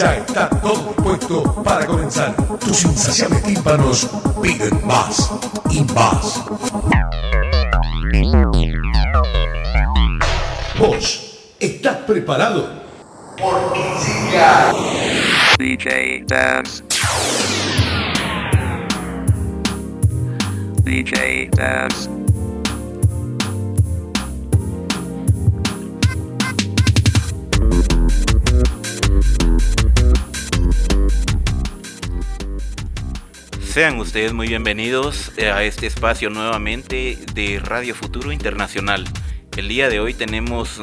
Ya está todo dispuesto para comenzar. Tus insaciables tímpanos piden más y más. ¿Vos estás preparado? Llega DJ Dance. DJ Dance. Sean ustedes muy bienvenidos eh, a este espacio nuevamente de Radio Futuro Internacional. El día de hoy tenemos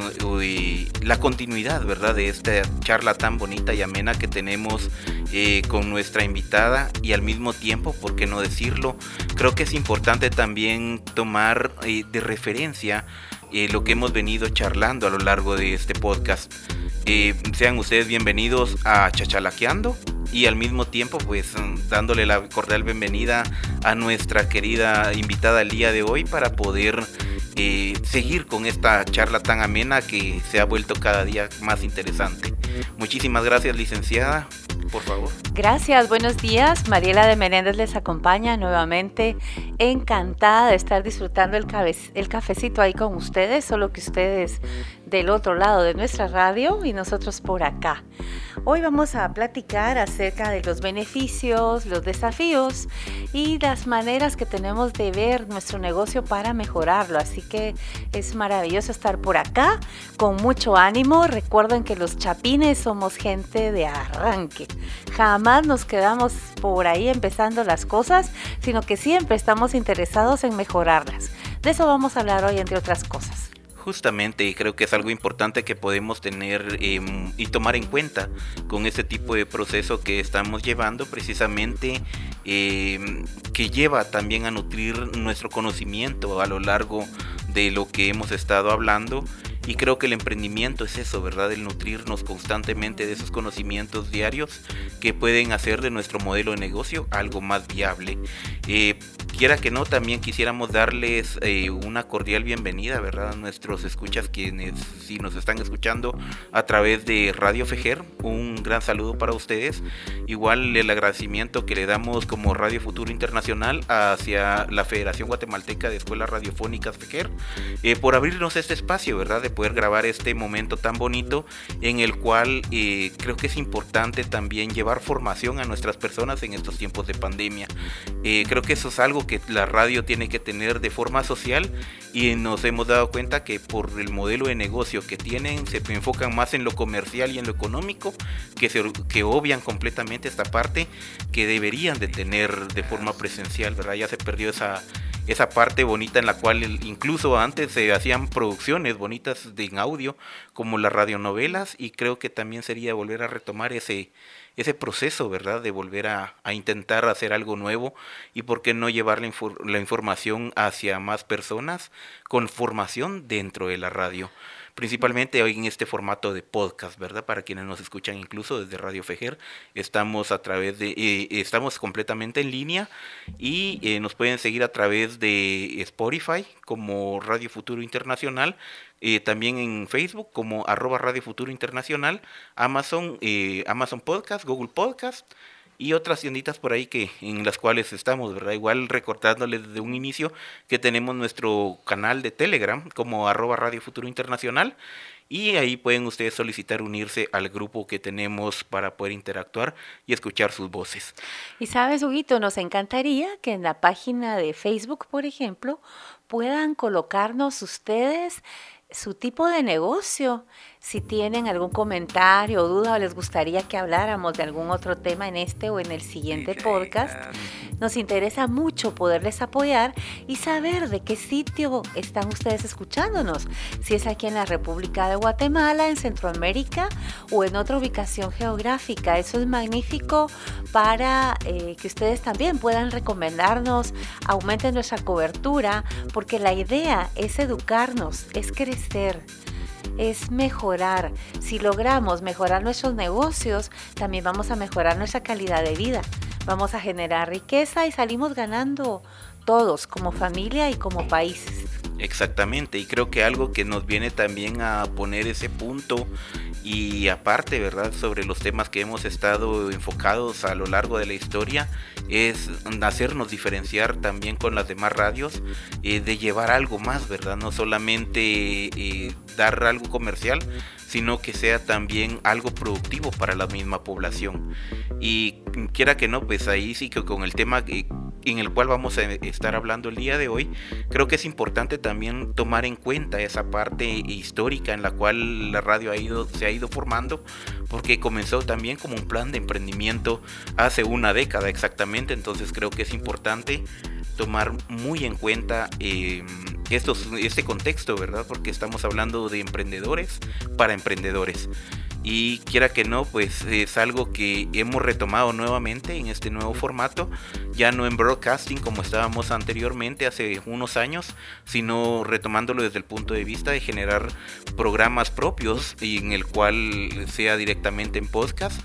la continuidad, ¿verdad?, de esta charla tan bonita y amena que tenemos eh, con nuestra invitada y al mismo tiempo, ¿por qué no decirlo? Creo que es importante también tomar eh, de referencia lo que hemos venido charlando a lo largo de este podcast. sean ustedes bienvenidos a Chachalaqueando y al mismo tiempo pues dándole la cordial bienvenida a nuestra querida invitada el día de hoy para poder eh, seguir con esta charla tan amena que se ha vuelto cada día más interesante. Muchísimas gracias licenciada, por favor. Gracias, buenos días. Mariela de Menéndez les acompaña nuevamente. Encantada de estar disfrutando el, el cafecito ahí con ustedes, solo que ustedes del otro lado de nuestra radio y nosotros por acá. Hoy vamos a platicar acerca de los beneficios, los desafíos y las maneras que tenemos de ver nuestro negocio para mejorarlo. Así que es maravilloso estar por acá con mucho ánimo. Recuerden que los chapines somos gente de arranque. Jamás nos quedamos por ahí empezando las cosas, sino que siempre estamos interesados en mejorarlas. De eso vamos a hablar hoy, entre otras cosas justamente y creo que es algo importante que podemos tener em, y tomar en cuenta con este tipo de proceso que estamos llevando precisamente em, que lleva también a nutrir nuestro conocimiento a lo largo de lo que hemos estado hablando y creo que el emprendimiento es eso, ¿verdad? El nutrirnos constantemente de esos conocimientos diarios que pueden hacer de nuestro modelo de negocio algo más viable. Eh, quiera que no, también quisiéramos darles eh, una cordial bienvenida, ¿verdad? A nuestros escuchas, quienes si nos están escuchando a través de Radio Fejer, un gran saludo para ustedes. Igual el agradecimiento que le damos como Radio Futuro Internacional hacia la Federación Guatemalteca de Escuelas Radiofónicas Fejer eh, por abrirnos este espacio, ¿verdad? Poder grabar este momento tan bonito en el cual eh, creo que es importante también llevar formación a nuestras personas en estos tiempos de pandemia. Eh, creo que eso es algo que la radio tiene que tener de forma social y nos hemos dado cuenta que por el modelo de negocio que tienen se enfocan más en lo comercial y en lo económico que, se, que obvian completamente esta parte que deberían de tener de forma presencial, ¿verdad? Ya se perdió esa esa parte bonita en la cual incluso antes se hacían producciones bonitas de en audio como las radionovelas y creo que también sería volver a retomar ese ese proceso, ¿verdad? De volver a, intentar hacer algo nuevo y por qué no llevar la, la información hacia más personas con formación dentro de la radio principalmente hoy en este formato de podcast, ¿verdad? Para quienes nos escuchan incluso desde Radio Fejer, estamos a través de, eh, estamos completamente en línea y eh, nos pueden seguir a través de Spotify como Radio Futuro Internacional, eh, también en Facebook como arroba Radio Futuro Internacional, Amazon, Amazon Podcast, Google Podcast y otras tienditas por ahí que en las cuales estamos, ¿verdad? Igual recordándoles desde un inicio que tenemos nuestro canal de Telegram como arroba Radio Futuro Internacional y ahí pueden ustedes solicitar unirse al grupo que tenemos para poder interactuar y escuchar sus voces. Y sabes, Huguito, nos encantaría que en la página de Facebook, por ejemplo, puedan colocarnos ustedes su tipo de negocio. Si tienen algún comentario o duda o les gustaría que habláramos de algún otro tema en este o en el siguiente podcast, nos interesa mucho poderles apoyar y saber de qué sitio están ustedes escuchándonos. Si es aquí en la República de Guatemala, en Centroamérica o en otra ubicación geográfica. Eso es magnífico para eh, que ustedes también puedan recomendarnos, aumenten nuestra cobertura, porque la idea es educarnos, es crecer es mejorar. Si logramos mejorar nuestros negocios, también vamos a mejorar nuestra calidad de vida. Vamos a generar riqueza y salimos ganando todos como familia y como países. Exactamente, y creo que algo que nos viene también a poner ese punto y aparte, ¿verdad? Sobre los temas que hemos estado enfocados a lo largo de la historia, es hacernos diferenciar también con las demás radios, eh, de llevar algo más, ¿verdad? No solamente eh, dar algo comercial, sino que sea también algo productivo para la misma población. Y quiera que no, pues ahí sí que con el tema en el cual vamos a estar hablando el día de hoy, creo que es importante también tomar en cuenta esa parte histórica en la cual la radio ha ido, se ha ido formando, porque comenzó también como un plan de emprendimiento hace una década exactamente, entonces creo que es importante tomar muy en cuenta eh, este contexto, ¿verdad? Porque estamos hablando de emprendedores para emprendedores. Y quiera que no, pues es algo que hemos retomado nuevamente en este nuevo formato, ya no en broadcasting como estábamos anteriormente hace unos años, sino retomándolo desde el punto de vista de generar programas propios y en el cual sea directamente en podcast,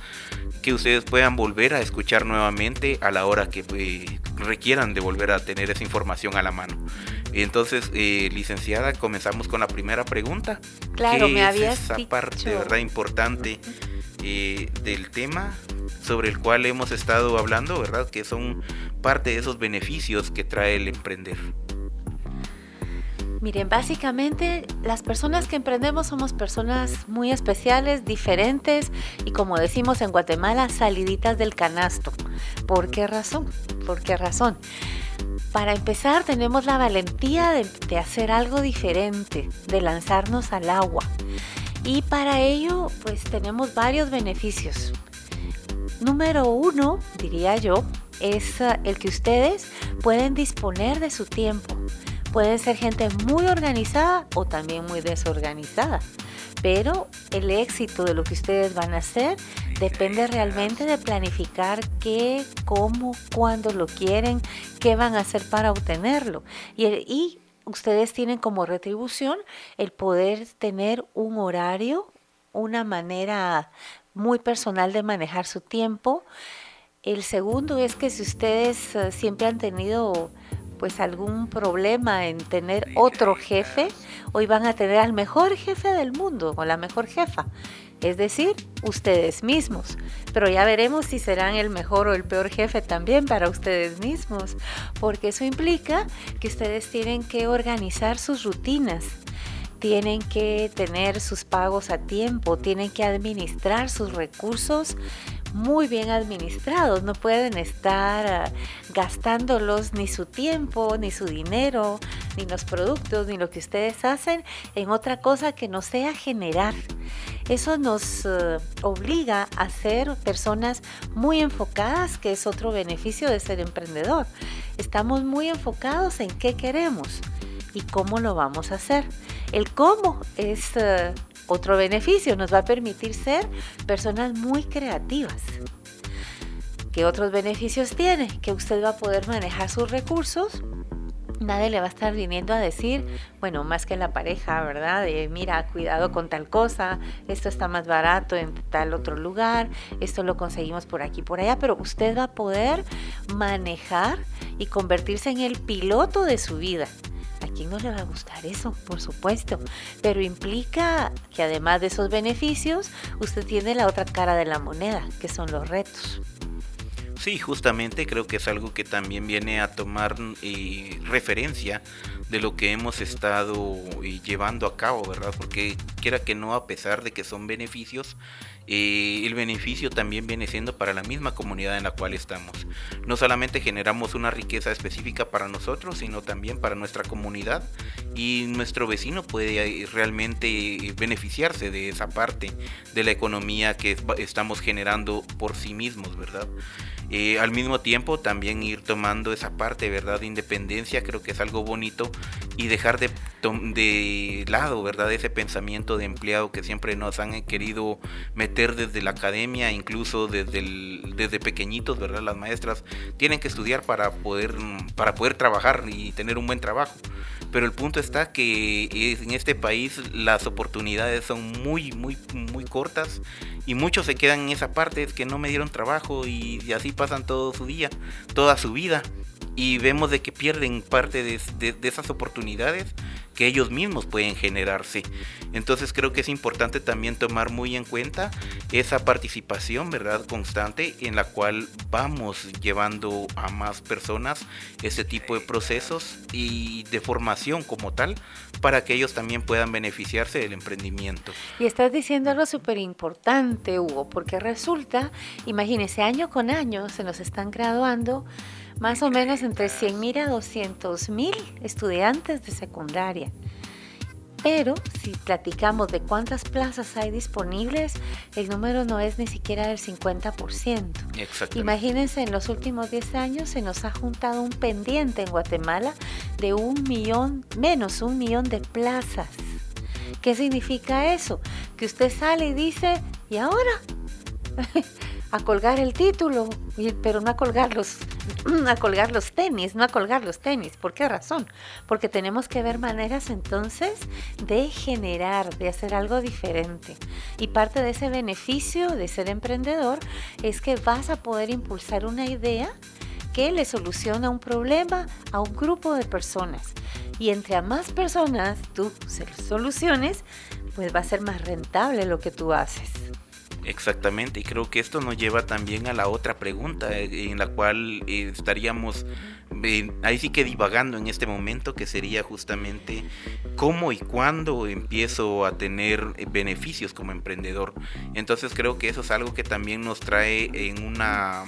que ustedes puedan volver a escuchar nuevamente a la hora que eh, requieran de volver a tener esa información a la mano. Entonces, eh, licenciada, comenzamos con la primera pregunta. Claro, me había esa parte, verdad, importante eh, del tema sobre el cual hemos estado hablando, verdad, que son parte de esos beneficios que trae el emprender. Miren, básicamente las personas que emprendemos somos personas muy especiales, diferentes y como decimos en Guatemala, saliditas del canasto. ¿Por qué razón? ¿Por qué razón? Para empezar, tenemos la valentía de, hacer algo diferente, de lanzarnos al agua. Y para ello, pues tenemos varios beneficios. Número uno, diría yo, es eh, el que ustedes pueden disponer de su tiempo. Pueden ser gente muy organizada o también muy desorganizada. Pero el éxito de lo que ustedes van a hacer depende realmente de planificar qué, cómo, cuándo lo quieren, qué van a hacer para obtenerlo. Y, ustedes tienen como retribución el poder tener un horario, una manera muy personal de manejar su tiempo. El segundo es que si ustedes eh, siempre han tenido pues algún problema en tener otro jefe, hoy van a tener al mejor jefe del mundo o la mejor jefa, es decir, ustedes mismos. Pero ya veremos si serán el mejor o el peor jefe también para ustedes mismos, porque eso implica que ustedes tienen que organizar sus rutinas tienen que tener sus pagos a tiempo, tienen que administrar sus recursos muy bien administrados, no pueden estar ah, gastándolos ni su tiempo, ni su dinero, ni los productos, ni lo que ustedes hacen en otra cosa que no sea generar. Eso nos ah, obliga a ser personas muy enfocadas, que es otro beneficio de ser emprendedor. Estamos muy enfocados en qué queremos y cómo lo vamos a hacer. El cómo es ah, otro beneficio nos va a permitir ser personas muy creativas. ¿Qué otros beneficios tiene? Que usted va a poder manejar sus recursos. Nadie le va a estar viniendo a decir, bueno, más que la pareja, ¿verdad? De mira, cuidado con tal cosa, esto está más barato en tal otro lugar, esto lo conseguimos por aquí, por allá, pero usted va a poder manejar y convertirse en el piloto de su vida. ¿A quién no le va a gustar eso? Por supuesto. Pero implica que además de esos beneficios, usted tiene la otra cara de la moneda, que son los retos. Sí, justamente creo que es algo que también viene a tomar eh, referencia de lo que hemos estado eh, llevando a cabo, ¿verdad? Porque quiera que no, a pesar de que son beneficios, eh, el beneficio también viene siendo para la misma comunidad en la cual estamos. No solamente generamos una riqueza específica para nosotros, sino también para nuestra comunidad y nuestro vecino puede realmente beneficiarse de esa parte de la economía que estamos generando por sí mismos, ¿verdad? Eh, al mismo tiempo también ir tomando esa parte, ¿verdad? De independencia, creo que es algo bonito y dejar de, de lado, ¿verdad? Ese pensamiento de empleado que siempre nos han querido meter desde la academia, incluso desde, desde pequeñitos, ¿verdad? Las maestras tienen que estudiar para poder, para poder trabajar y tener un buen trabajo. Pero el punto está que en este país las oportunidades son muy, muy, muy cortas y muchos se quedan en esa parte, es que no me dieron trabajo y, así pasan todo su día, toda su vida y vemos de que pierden parte de, esas oportunidades que ellos mismos pueden generarse. Entonces creo que es importante también tomar muy en cuenta esa participación, ¿verdad? Constante en la cual vamos llevando a más personas este tipo de procesos y de formación como tal para que ellos también puedan beneficiarse del emprendimiento. Y estás diciendo algo súper importante, Hugo, porque resulta, imagínese, año con año se nos están graduando más o menos entre 100.000 a 200.000 estudiantes de secundaria. Pero si platicamos de cuántas plazas hay disponibles, el número no es ni siquiera del 50%. Imagínense, en los últimos 10 años se nos ha juntado un pendiente en Guatemala de un millón, menos un millón de plazas. ¿Qué significa eso? Que usted sale y dice, ¿y ahora? A colgar el título, pero no a colgar los, a colgar los tenis, no a colgar los tenis. ¿Por qué razón? Porque tenemos que ver maneras entonces de generar, de hacer algo diferente. Y parte de ese beneficio de ser emprendedor es que vas a poder impulsar una idea que le soluciona un problema a un grupo de personas. Y entre a más personas tú se soluciones, pues va a ser más rentable lo que tú haces. Exactamente, y creo que esto nos lleva también a la otra pregunta eh, en la cual eh, estaríamos eh, ahí sí que divagando en este momento, que sería justamente cómo y cuándo empiezo a tener beneficios como emprendedor. Entonces creo que eso es algo que también nos trae en una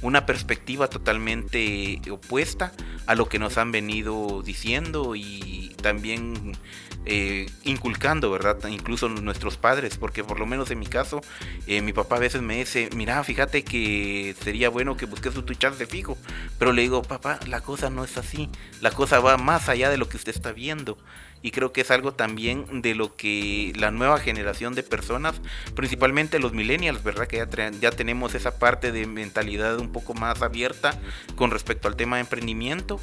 una perspectiva totalmente opuesta a lo que nos han venido diciendo y también eh, inculcando, ¿verdad? Incluso nuestros padres, porque por lo menos en mi caso, eh, mi papá a veces me dice, mira, fíjate que sería bueno que busques tu chance fijo, pero le digo, papá, la cosa no es así, la cosa va más allá de lo que usted está viendo. Y creo que es algo también de lo que la nueva generación de personas, principalmente los millennials, ¿verdad? Que ya, tenemos esa parte de mentalidad un poco más abierta con respecto al tema de emprendimiento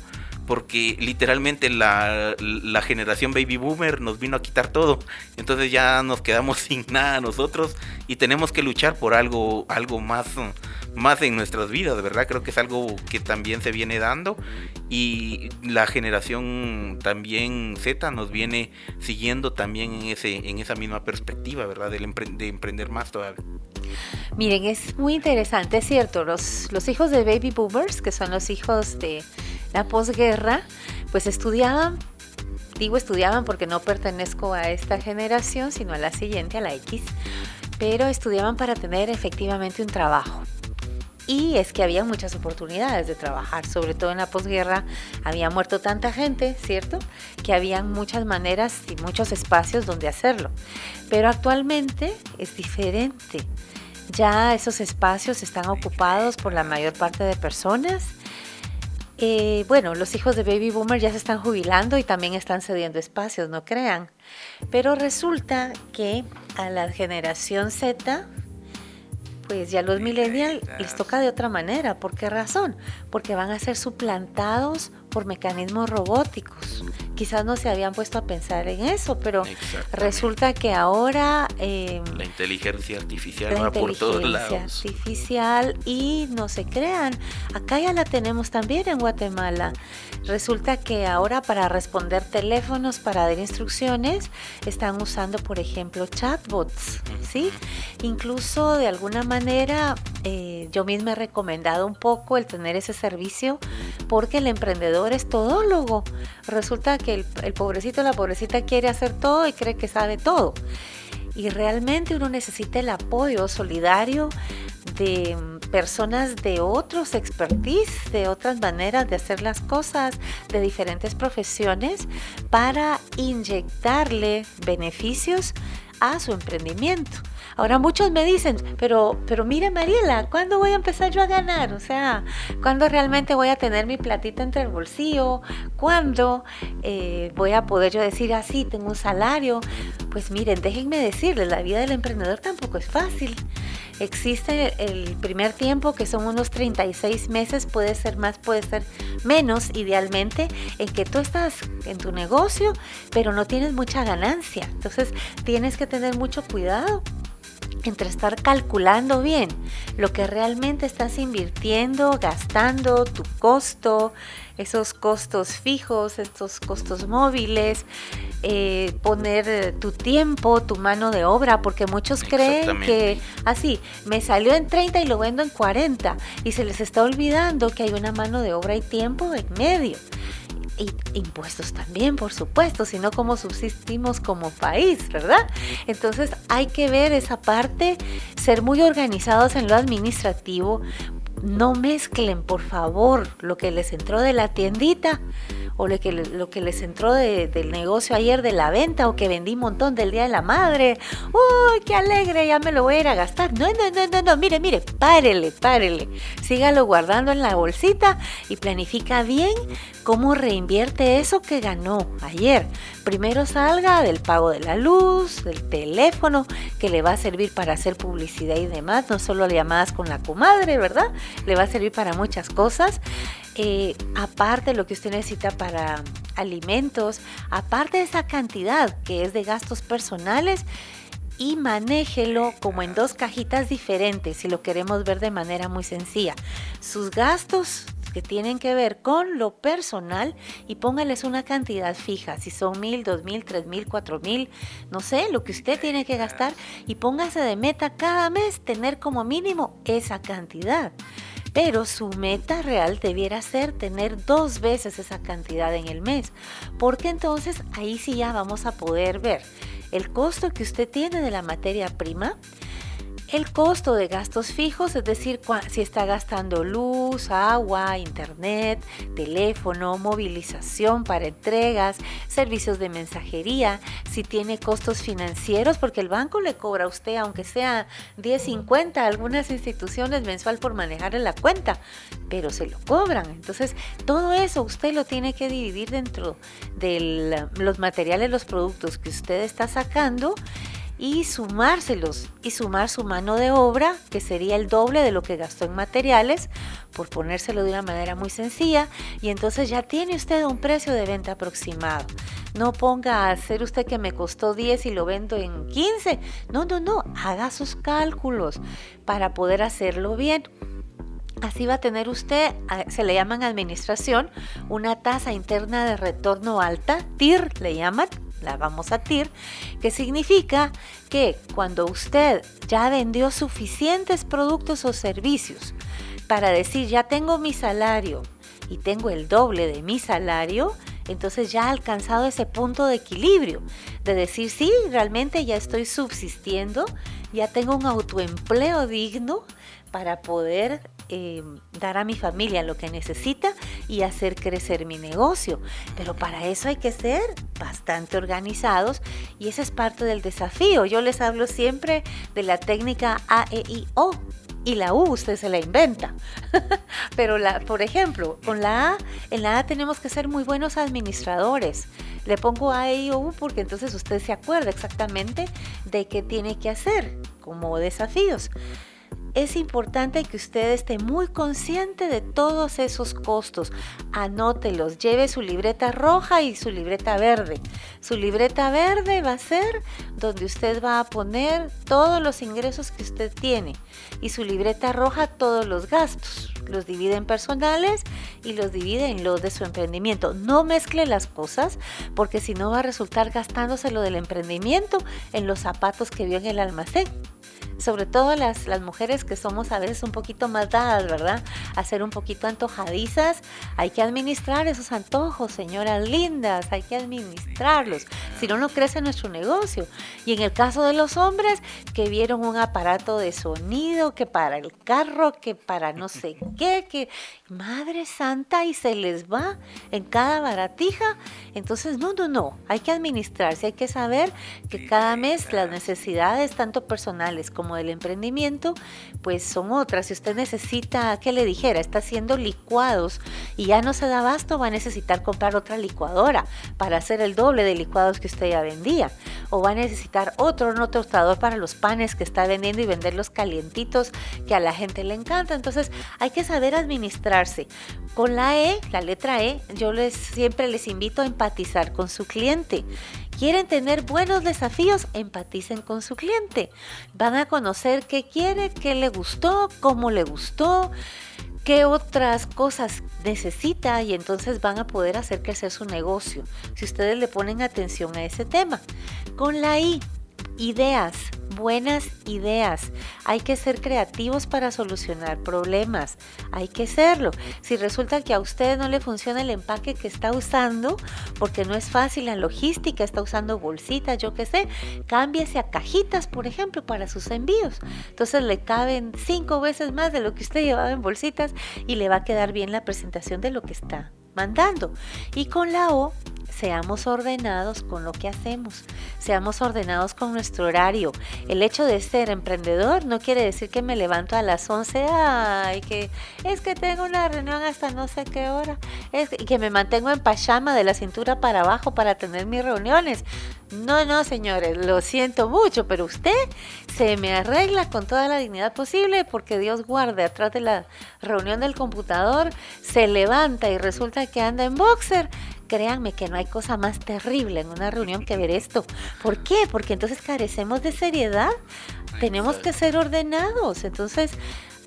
porque literalmente la, generación baby boomer nos vino a quitar todo. Entonces ya nos quedamos sin nada nosotros y tenemos que luchar por algo, algo más, más en nuestras vidas, ¿verdad? Creo que es algo que también se viene dando y la generación también Z nos viene siguiendo también en, ese, en esa misma perspectiva, ¿verdad? De, de emprender más todavía. Miren, es muy interesante, es cierto, los, los hijos de baby boomers, que son los hijos de la posguerra, pues estudiaban, digo estudiaban porque no pertenezco a esta generación, sino a la siguiente, a la X, pero estudiaban para tener efectivamente un trabajo. Y es que había muchas oportunidades de trabajar, sobre todo en la posguerra había muerto tanta gente, ¿cierto? Que habían muchas maneras y muchos espacios donde hacerlo. Pero actualmente es diferente. Ya esos espacios están ocupados por la mayor parte de personas eh, bueno, los hijos de Baby Boomer ya se están jubilando y también están cediendo espacios, no crean. Pero resulta que a la generación Z, pues ya los millennials les toca de otra manera. ¿Por qué razón? Porque van a ser suplantados por mecanismos robóticos. Quizás no se habían puesto a pensar en eso, pero resulta que ahora... Em, la inteligencia artificial va por todos lados. artificial y no se crean. Acá ya la tenemos también en Guatemala. Resulta que ahora para responder teléfonos, para dar instrucciones, están usando, por ejemplo, chatbots, ¿sí? Incluso de alguna manera eh, yo misma he recomendado un poco el tener ese servicio porque el emprendedor es todólogo. Resulta que el, el pobrecito, la pobrecita quiere hacer todo y cree que sabe todo. Y realmente uno necesita el apoyo solidario de personas de otros expertise, de otras maneras de hacer las cosas, de diferentes profesiones, para inyectarle beneficios a su emprendimiento. Ahora muchos me dicen, pero, pero mire Mariela, ¿cuándo voy a empezar yo a ganar? O sea, ¿cuándo realmente voy a tener mi platita entre el bolsillo? ¿Cuándo eh, voy a poder yo decir así, ah, tengo un salario? Pues miren, déjenme decirles, la vida del emprendedor tampoco es fácil. Existe el primer tiempo que son unos 36 meses, puede ser más, puede ser menos, idealmente, en que tú estás en tu negocio, pero no tienes mucha ganancia. Entonces tienes que tener mucho cuidado entre estar calculando bien lo que realmente estás invirtiendo, gastando, tu costo, esos costos fijos, estos costos móviles, eh, poner tu tiempo, tu mano de obra, porque muchos creen que así, ah, me salió en 30 y lo vendo en 40 y se les está olvidando que hay una mano de obra y tiempo en medio impuestos también, por supuesto, sino cómo subsistimos como país, ¿verdad? Entonces hay que ver esa parte, ser muy organizados en lo administrativo. No mezclen, por favor, lo que les entró de la tiendita o lo que, lo que les entró del negocio ayer de la venta o que vendí un montón del Día de la Madre. ¡Uy, qué alegre! Ya me lo voy a ir a gastar. No, no, no, no, no. Mire, mire, párele, párele. Sígalo guardando en la bolsita y planifica bien cómo reinvierte eso que ganó ayer. Primero salga del pago de la luz, del teléfono, que le va a servir para hacer publicidad y demás, no solo llamadas con la comadre, ¿verdad? Le va a servir para muchas cosas. Eh, aparte lo que usted necesita para alimentos, aparte de esa cantidad que es de gastos personales, y manéjelo como en dos cajitas diferentes si lo queremos ver de manera muy sencilla. Sus gastos que tienen que ver con lo personal y póngales una cantidad fija, si son mil, dos mil, tres mil, cuatro mil, no sé, lo que usted tiene que gastar y póngase de meta cada mes tener como mínimo esa cantidad. Pero su meta real debiera ser tener dos veces esa cantidad en el mes, porque entonces ahí sí ya vamos a poder ver el costo que usted tiene de la materia prima, el costo de gastos fijos, es decir, si está gastando luz, agua, internet, teléfono, movilización para entregas, servicios de mensajería, si tiene costos financieros, porque el banco le cobra a usted, aunque sea 10.50, algunas instituciones mensual por manejar la cuenta, pero se lo cobran. Entonces, todo eso usted lo tiene que dividir dentro de los materiales, los productos que usted está sacando y sumárselos y sumar su mano de obra, que sería el doble de lo que gastó en materiales, por ponérselo de una manera muy sencilla, y entonces ya tiene usted un precio de venta aproximado. No ponga a hacer usted que me costó 10 y lo vendo en 15. No, no, no, haga sus cálculos para poder hacerlo bien. Así va a tener usted, se le llaman administración, una tasa interna de retorno alta, TIR le llaman, la vamos a TIR, que significa que cuando usted ya vendió suficientes productos o servicios para decir ya tengo mi salario y tengo el doble de mi salario, entonces ya ha alcanzado ese punto de equilibrio, de decir, sí, realmente ya estoy subsistiendo, ya tengo un autoempleo digno para poder eh, dar a mi familia lo que necesita y hacer crecer mi negocio. Pero para eso hay que ser bastante organizados y ese es parte del desafío. Yo les hablo siempre de la técnica AEIO y la U usted se la inventa. Pero por ejemplo, con la A, en la A tenemos que ser muy buenos administradores. Le pongo A, E, I, O, U porque entonces usted se acuerda exactamente de qué tiene que hacer como desafíos. Es importante que usted esté muy consciente de todos esos costos. Anótelos, lleve su libreta roja y su libreta verde. Su libreta verde va a ser donde usted va a poner todos los ingresos que usted tiene y su libreta roja todos los gastos. Los divide en personales y los divide en los de su emprendimiento. No mezcle las cosas porque si no va a resultar gastándose lo del emprendimiento en los zapatos que vio en el almacén sobre todo las, las mujeres que somos a veces un poquito más dadas, ¿verdad? A ser un poquito antojadizas, hay que administrar esos antojos, señoras lindas, hay que administrarlos, si no, no crece nuestro negocio. Y en el caso de los hombres, que vieron un aparato de sonido, que para el carro, que para no sé qué, que Madre Santa, y se les va en cada baratija. Entonces, no, no, no, hay que administrarse, hay que saber que cada mes las necesidades, tanto personales como del emprendimiento, pues son otras. Si usted necesita, que le dijera, está haciendo licuados y ya no se da abasto, va a necesitar comprar otra licuadora para hacer el doble de licuados que usted ya vendía. O va a necesitar otro no tostador para los panes que está vendiendo y venderlos calientitos que a la gente le encanta. Entonces, hay que saber administrar con la E, la letra E, yo les siempre les invito a empatizar con su cliente. ¿Quieren tener buenos desafíos? Empaticen con su cliente. Van a conocer qué quiere, qué le gustó, cómo le gustó, qué otras cosas necesita y entonces van a poder hacer crecer su negocio si ustedes le ponen atención a ese tema. Con la I, ideas buenas ideas. Hay que ser creativos para solucionar problemas. Hay que serlo. Si resulta que a usted no le funciona el empaque que está usando, porque no es fácil la logística, está usando bolsitas, yo qué sé, cámbiese a cajitas, por ejemplo, para sus envíos. Entonces le caben cinco veces más de lo que usted llevaba en bolsitas y le va a quedar bien la presentación de lo que está mandando. Y con la O seamos ordenados con lo que hacemos, seamos ordenados con nuestro horario. El hecho de ser emprendedor no quiere decir que me levanto a las 11, ay, que es que tengo una reunión hasta no sé qué hora, es que me mantengo en pachama de la cintura para abajo para tener mis reuniones. No, no, señores, lo siento mucho, pero usted se me arregla con toda la dignidad posible porque Dios guarde atrás de la reunión del computador, se levanta y resulta que anda en boxer créanme que no hay cosa más terrible en una reunión que ver esto. ¿Por qué? Porque entonces carecemos de seriedad. Tenemos que ser ordenados. Entonces,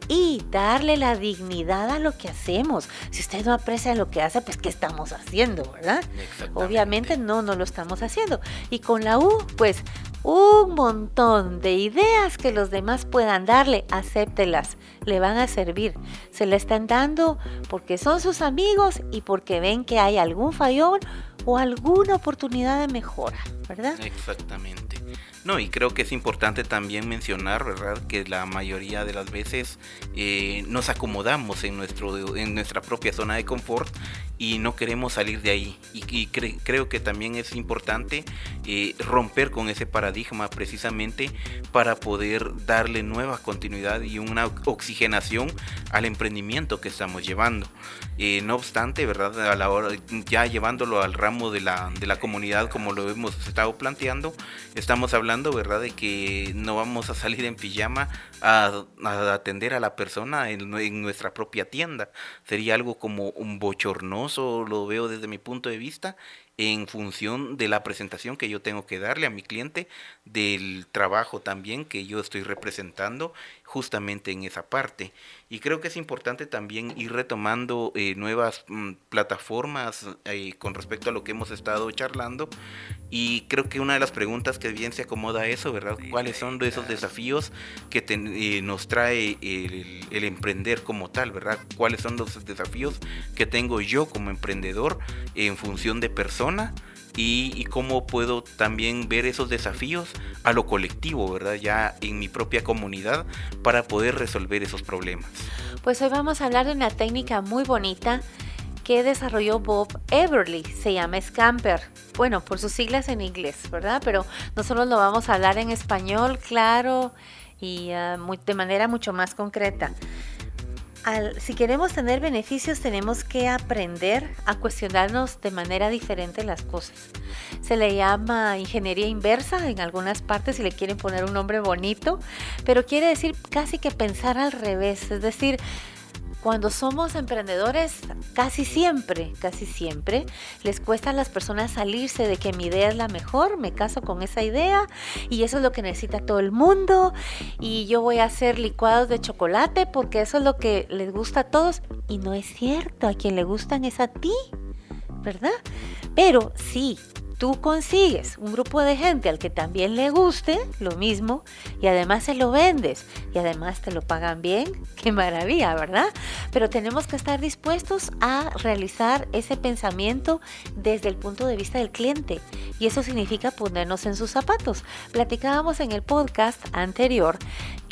y darle la dignidad a lo que hacemos. Si usted no aprecia lo que hace, pues ¿qué estamos haciendo, verdad? Obviamente no, no lo estamos haciendo. Y con la U, pues un montón de ideas que los demás puedan darle, acéptelas, le van a servir. Se le están dando porque son sus amigos y porque ven que hay algún fallón o alguna oportunidad de mejora, ¿verdad? Exactamente. No, y creo que es importante también mencionar, ¿verdad?, que la mayoría de las veces eh, nos acomodamos en, nuestro, en nuestra propia zona de confort y no queremos salir de ahí. Y, creo que también es importante eh, romper con ese paradigma precisamente para poder darle nueva continuidad y una oxigenación al emprendimiento que estamos llevando. Eh, no obstante, ¿verdad? A la hora, ya llevándolo al ramo de la, de la comunidad como lo hemos estado planteando, estamos hablando, ¿verdad? De que no vamos a salir en pijama a, atender a la persona en, en, nuestra propia tienda. Sería algo como un bochornoso, lo veo desde mi punto de vista, en función de la presentación que yo tengo que darle a mi cliente, del trabajo también que yo estoy representando justamente en esa parte. Y creo que es importante también ir retomando eh, nuevas mm, plataformas eh, con respecto a lo que hemos estado charlando. Y creo que una de las preguntas que bien se acomoda a eso, ¿verdad? ¿Cuáles son esos desafíos que eh, nos trae el, el, emprender como tal, ¿verdad? ¿Cuáles son los desafíos que tengo yo como emprendedor en función de persona? Y, cómo puedo también ver esos desafíos a lo colectivo, ¿verdad? Ya en mi propia comunidad para poder resolver esos problemas. Pues hoy vamos a hablar de una técnica muy bonita que desarrolló Bob Everly, se llama Scamper. Bueno, por sus siglas en inglés, ¿verdad? Pero nosotros lo vamos a hablar en español, claro, y ah, de manera mucho más concreta si queremos tener beneficios tenemos que aprender a cuestionarnos de manera diferente las cosas. Se le llama ingeniería inversa en algunas partes si le quieren poner un nombre bonito, pero quiere decir casi que pensar al revés, es decir, cuando somos emprendedores, casi siempre, casi siempre, les cuesta a las personas salirse de que mi idea es la mejor, me caso con esa idea y eso es lo que necesita todo el mundo y yo voy a hacer licuados de chocolate porque eso es lo que les gusta a todos y no es cierto, a quien le gustan es a ti, ¿verdad? Pero sí, tú consigues un grupo de gente al que también le guste lo mismo y además se lo vendes y además te lo pagan bien, qué maravilla, ¿verdad? Pero tenemos que estar dispuestos a realizar ese pensamiento desde el punto de vista del cliente y eso significa ponernos en sus zapatos. Platicábamos en el podcast anterior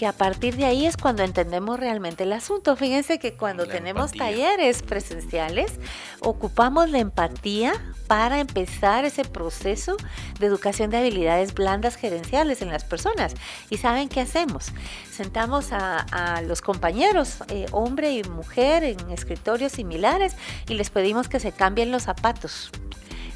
que a partir de ahí es cuando entendemos realmente el asunto. Fíjense que cuando tenemos talleres presenciales ocupamos la empatía para empezar ese proceso de educación de habilidades blandas gerenciales en las personas. ¿Y saben qué hacemos? Sentamos a, los compañeros, eh, hombre y mujer, en escritorios similares y les pedimos que se cambien los zapatos.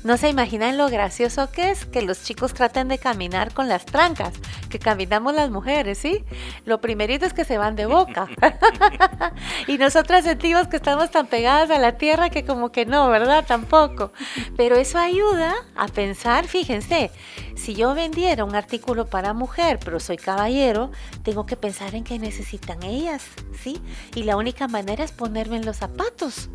No se imaginan lo gracioso que es que los chicos traten de caminar con las trancas, que caminamos las mujeres, ¿sí? Lo primerito es que se van de boca. y nosotras sentimos que estamos tan pegadas a la tierra que como que no, ¿verdad? Tampoco. Pero eso ayuda a pensar, fíjense, si yo vendiera un artículo para mujer, pero soy caballero, tengo que pensar en qué necesitan ellas, ¿sí? Y la única manera es ponerme en los zapatos.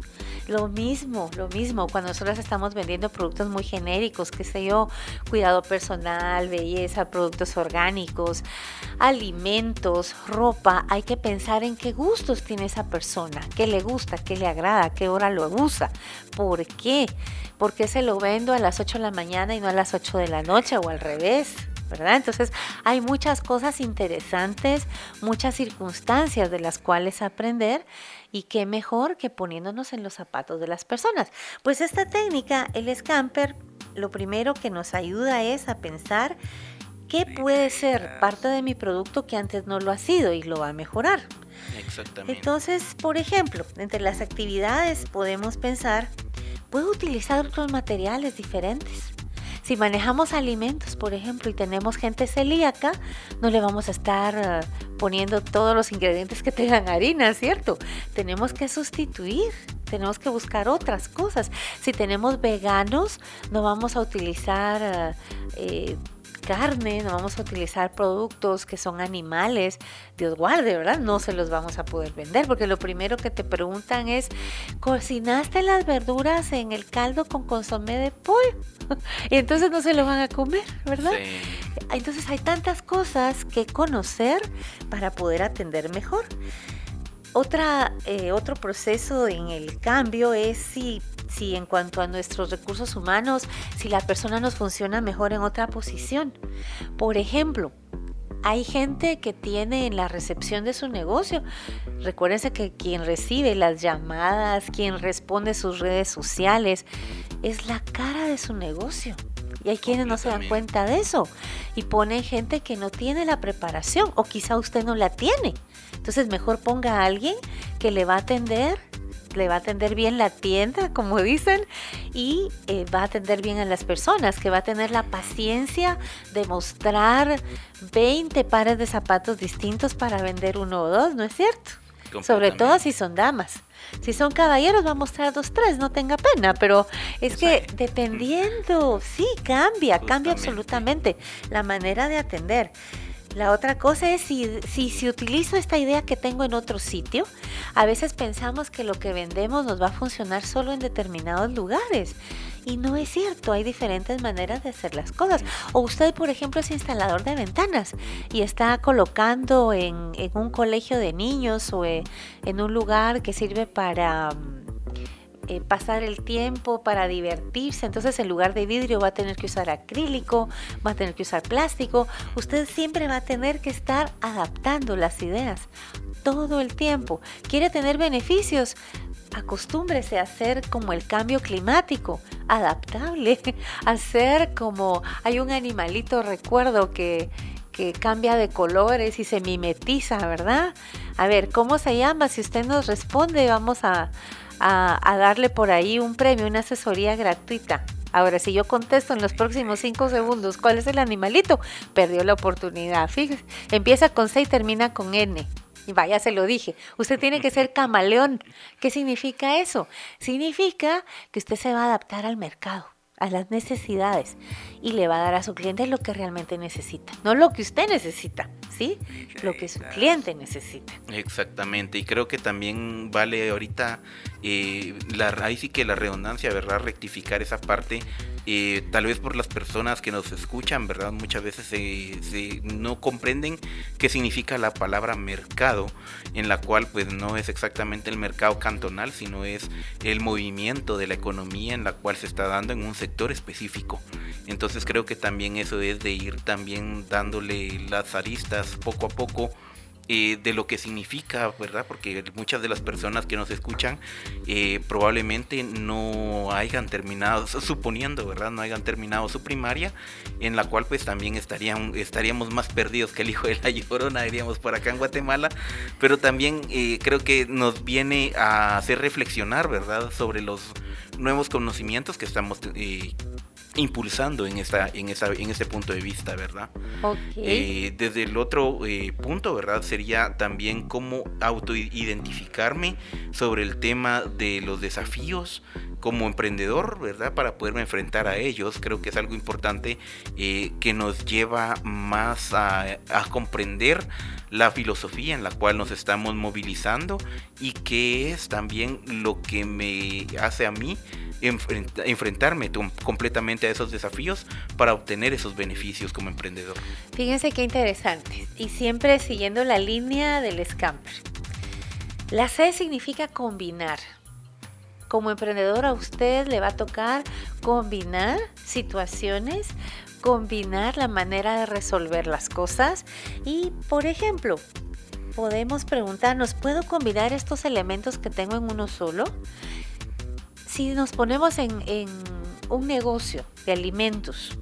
Lo mismo, lo mismo, cuando nosotros estamos vendiendo productos muy genéricos, qué sé yo, cuidado personal, belleza, productos orgánicos, alimentos, ropa, hay que pensar en qué gustos tiene esa persona, qué le gusta, qué le agrada, qué hora lo usa, por qué, por qué se lo vendo a las 8 de la mañana y no a las 8 de la noche o al revés. ¿Verdad? Entonces hay muchas cosas interesantes, muchas circunstancias de las cuales aprender y qué mejor que poniéndonos en los zapatos de las personas. Pues esta técnica, el scamper, lo primero que nos ayuda es a pensar qué puede ser parte de mi producto que antes no lo ha sido y lo va a mejorar. Exactamente. Entonces, por ejemplo, entre las actividades podemos pensar, ¿puedo utilizar otros materiales diferentes? Si manejamos alimentos, por ejemplo, y tenemos gente celíaca, no le vamos a estar eh, poniendo todos los ingredientes que tengan harina, ¿cierto? Tenemos que sustituir, tenemos que buscar otras cosas. Si tenemos veganos, no vamos a utilizar... Eh, eh, carne, no vamos a utilizar productos que son animales, Dios guarde, ¿verdad? No se los vamos a poder vender porque lo primero que te preguntan es, ¿cocinaste las verduras en el caldo con consomé de pollo? y entonces no se lo van a comer, ¿verdad? Entonces hay tantas cosas que conocer para poder atender mejor. Otra, eh, otro proceso en el cambio es si si en cuanto a nuestros recursos humanos, si la persona nos funciona mejor en otra posición. Por ejemplo, hay gente que tiene en la recepción de su negocio, recuérdense que quien recibe las llamadas, quien responde sus redes sociales, es la cara de su negocio. Y hay quienes no se dan cuenta de eso y ponen gente que no tiene la preparación o quizá usted no la tiene. Entonces mejor ponga a alguien que le va a atender le va a atender bien la tienda, como dicen, y eh, va a atender bien a las personas, que va a tener la paciencia de mostrar 20 pares de zapatos distintos para vender uno o dos, ¿no es cierto? Sobre todo si son damas. Si son caballeros va a mostrar dos, tres, no tenga pena, pero es que dependiendo, sí, cambia, cambia absolutamente la manera de atender. La otra cosa es si, si, utilizo esta idea que tengo en otro sitio, a veces pensamos que lo que vendemos nos va a funcionar solo en determinados lugares. Y no es cierto, hay diferentes maneras de hacer las cosas. O usted, por ejemplo, es instalador de ventanas y está colocando en, en un colegio de niños o en un lugar que sirve para eh, pasar el tiempo, para divertirse. Entonces en lugar de vidrio va a tener que usar acrílico, va a tener que usar plástico. Usted siempre va a tener que estar adaptando las ideas todo el tiempo. ¿Quiere tener beneficios? Acostúmbrese a hacer como el cambio climático, adaptable, a ser como hay un animalito, recuerdo que que cambia de colores y se mimetiza, ¿verdad? A ver, ¿cómo se llama? Si usted nos responde, vamos a, a, darle por ahí un premio, una asesoría gratuita. Ahora, si yo contesto en los próximos cinco segundos cuál es el animalito, perdió la oportunidad. Fíjese, empieza con C y termina con N. Y vaya, se lo dije. Usted tiene que ser camaleón. ¿Qué significa eso? Significa que usted se va a adaptar al mercado a las necesidades y le va a dar a su cliente lo que realmente necesita, no lo que usted necesita, ¿sí? Lo que su cliente necesita. Exactamente, y creo que también vale ahorita, eh, la, ahí sí que la redundancia, ¿verdad? Rectificar esa parte, tal vez por las personas que nos escuchan, ¿verdad? Muchas veces se, no comprenden qué significa la palabra mercado, en la cual pues no es exactamente el mercado cantonal, sino es el movimiento de la economía en la cual se está dando en un sector específico. Entonces creo que también eso es de ir también dándole las aristas poco a poco eh, de lo que significa, ¿verdad? Porque muchas de las personas que nos escuchan eh, probablemente no hayan terminado, suponiendo, ¿verdad? No hayan terminado su primaria, en la cual pues también estarían, estaríamos más perdidos que el hijo de la llorona, diríamos por acá en Guatemala, pero también eh, creo que nos viene a hacer reflexionar, ¿verdad? Sobre los nuevos conocimientos que estamos impulsando en esta en esa en este punto de vista verdad eh, desde el otro eh, punto verdad sería también cómo autoidentificarme sobre el tema de los desafíos como emprendedor verdad para poderme enfrentar a ellos creo que es algo importante eh, que nos lleva más a, comprender la filosofía en la cual nos estamos movilizando y que es también lo que me hace a mí enfrentarme completamente a esos desafíos para obtener esos beneficios como emprendedor. Fíjense qué interesante. Y siempre siguiendo la línea del scamper. La C significa combinar. Como emprendedor a usted le va a tocar combinar situaciones, combinar la manera de resolver las cosas y, por ejemplo, podemos preguntarnos, ¿puedo combinar estos elementos que tengo en uno solo? si nos ponemos en, un negocio de alimentos,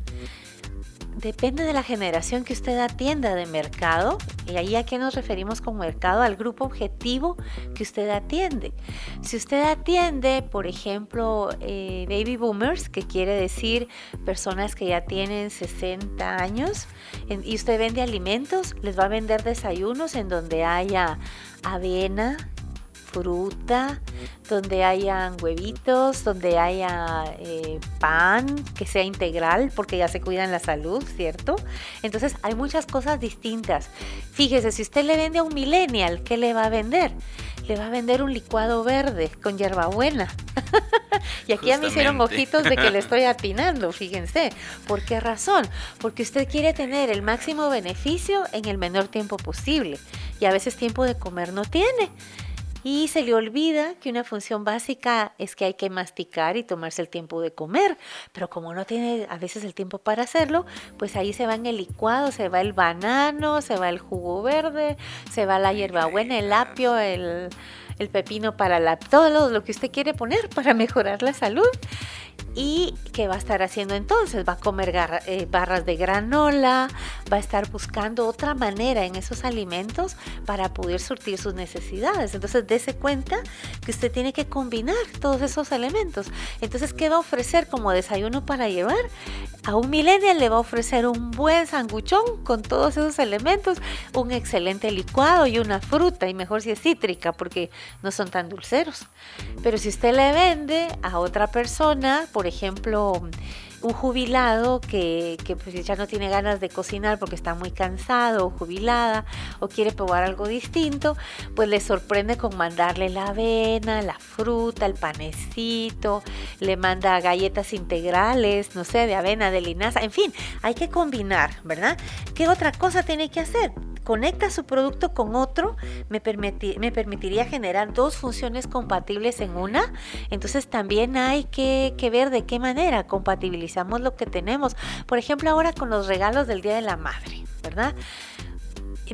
depende de la generación que usted atienda de mercado. Y ahí a qué nos referimos con mercado, al grupo objetivo que usted atiende. Si usted atiende, por ejemplo, eh, baby boomers, que quiere decir personas que ya tienen 60 años, y usted vende alimentos, les va a vender desayunos en donde haya avena, fruta, donde hayan huevitos, donde haya eh, pan que sea integral, porque ya se cuidan la salud, ¿cierto? Entonces hay muchas cosas distintas. Fíjese, si usted le vende a un millennial, ¿qué le va a vender? Le va a vender un licuado verde con hierbabuena. y aquí ya me hicieron ojitos de que le estoy atinando, fíjense. ¿Por qué razón? Porque usted quiere tener el máximo beneficio en el menor tiempo posible. Y a veces tiempo de comer no tiene y se le olvida que una función básica es que hay que masticar y tomarse el tiempo de comer, pero como no tiene a veces el tiempo para hacerlo, pues ahí se va en el licuado, se va el banano, se va el jugo verde, se va la hierbabuena, el apio, el, el pepino para la, todo lo que usted quiere poner para mejorar la salud. ¿Y qué va a estar haciendo entonces? Va a comer eh, barras de granola, va a estar buscando otra manera en esos alimentos para poder surtir sus necesidades. Entonces, dése cuenta que usted tiene que combinar todos esos elementos. Entonces, ¿qué va a ofrecer como desayuno para llevar? A un millennial le va a ofrecer un buen sanguchón con todos esos elementos, un excelente licuado y una fruta, y mejor si es cítrica, porque no son tan dulceros. Pero si usted le vende a otra persona, por ejemplo, un jubilado que, pues ya no tiene ganas de cocinar porque está muy cansado o jubilada o quiere probar algo distinto, pues le sorprende con mandarle la avena, la fruta, el panecito, le manda galletas integrales, no sé, de avena, de linaza, en fin, hay que combinar, ¿verdad? ¿Qué otra cosa tiene que hacer? Conecta su producto con otro, me, me permitiría generar dos funciones compatibles en una. Entonces también hay que, que ver de qué manera compatibilizamos lo que tenemos. Por ejemplo, ahora con los regalos del Día de la Madre, ¿verdad?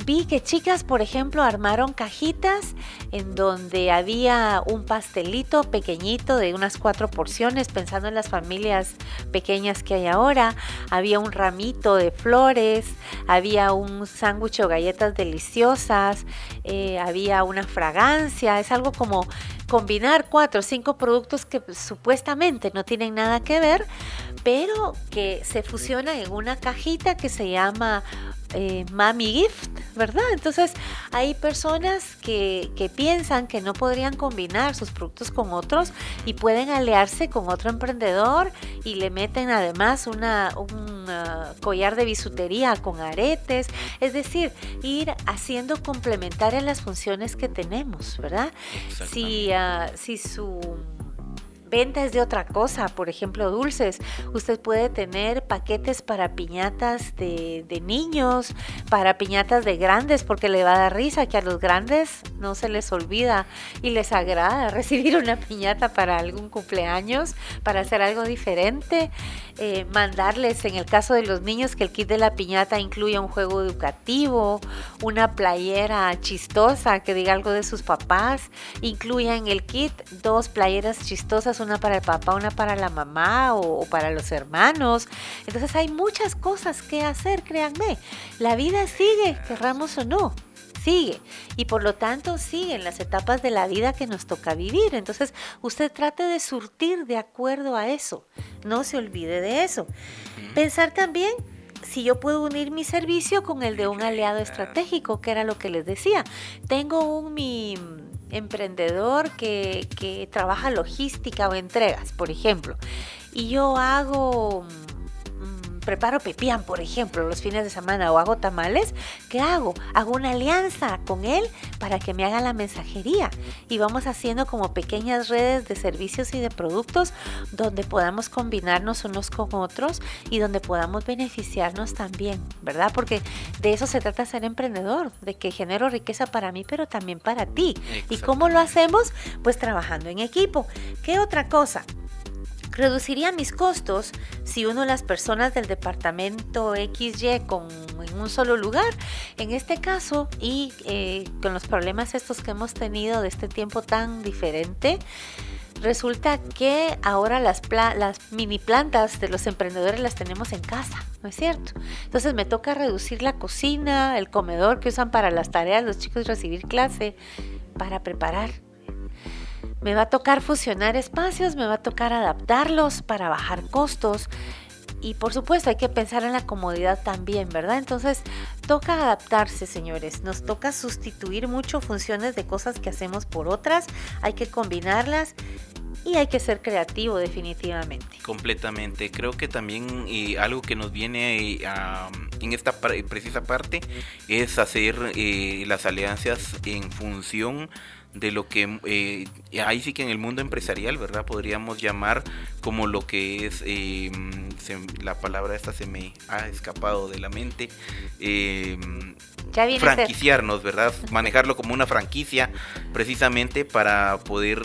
Vi que chicas, por ejemplo, armaron cajitas en donde había un pastelito pequeñito de unas cuatro porciones, pensando en las familias pequeñas que hay ahora. Había un ramito de flores, había un sándwich o galletas deliciosas, eh, había una fragancia. Es algo como combinar cuatro o cinco productos que supuestamente no tienen nada que ver, pero que se fusionan en una cajita que se llama eh, Mami Gift, ¿verdad? Entonces hay personas que, piensan que no podrían combinar sus productos con otros y pueden aliarse con otro emprendedor y le meten además una, un ah, collar de bisutería con aretes, es decir, ir haciendo complementarias las funciones que tenemos, ¿verdad? Si, uh, si su ventas de otra cosa, por ejemplo dulces. Usted puede tener paquetes para piñatas de, niños, para piñatas de grandes, porque le va a dar risa que a los grandes no se les olvida y les agrada recibir una piñata para algún cumpleaños, para hacer algo diferente. Eh, mandarles, en el caso de los niños, que el kit de la piñata incluya un juego educativo, una playera chistosa que diga algo de sus papás, incluya en el kit dos playeras chistosas, una para el papá, una para la mamá o, para los hermanos. Entonces hay muchas cosas que hacer, créanme. La vida sigue, querramos o no sigue y por lo tanto siguen las etapas de la vida que nos toca vivir. Entonces usted trate de surtir de acuerdo a eso, no se olvide de eso. Pensar también si yo puedo unir mi servicio con el de un aliado estratégico, que era lo que les decía. Tengo un mi emprendedor que, que trabaja logística o entregas, por ejemplo, y yo hago preparo pepián, por ejemplo, los fines de semana o hago tamales, ¿qué hago? Hago una alianza con él para que me haga la mensajería y vamos haciendo como pequeñas redes de servicios y de productos donde podamos combinarnos unos con otros y donde podamos beneficiarnos también, ¿verdad? Porque de eso se trata ser emprendedor, de que genero riqueza para mí, pero también para ti. ¿Y cómo lo hacemos? Pues trabajando en equipo. ¿Qué otra cosa? Reduciría mis costos si uno de las personas del departamento XY con, en un solo lugar. En este caso, y eh, con los problemas estos que hemos tenido de este tiempo tan diferente, resulta que ahora las, las mini plantas de los emprendedores las tenemos en casa, ¿no es cierto? Entonces me toca reducir la cocina, el comedor que usan para las tareas los chicos recibir clase, para preparar me va a tocar fusionar espacios, me va a tocar adaptarlos para bajar costos. Y por supuesto hay que pensar en la comodidad también, ¿verdad? Entonces toca adaptarse, señores. Nos toca sustituir mucho funciones de cosas que hacemos por otras. Hay que combinarlas y hay que ser creativo definitivamente. Completamente. Creo que también algo que nos viene en esta precisa parte es hacer eh, las alianzas en función de lo que eh, ahí sí que en el mundo empresarial, ¿verdad? Podríamos llamar como lo que es, eh, la palabra esta se me ha escapado de la mente, eh, franquiciarnos, ¿verdad? Manejarlo como una franquicia, precisamente para poder,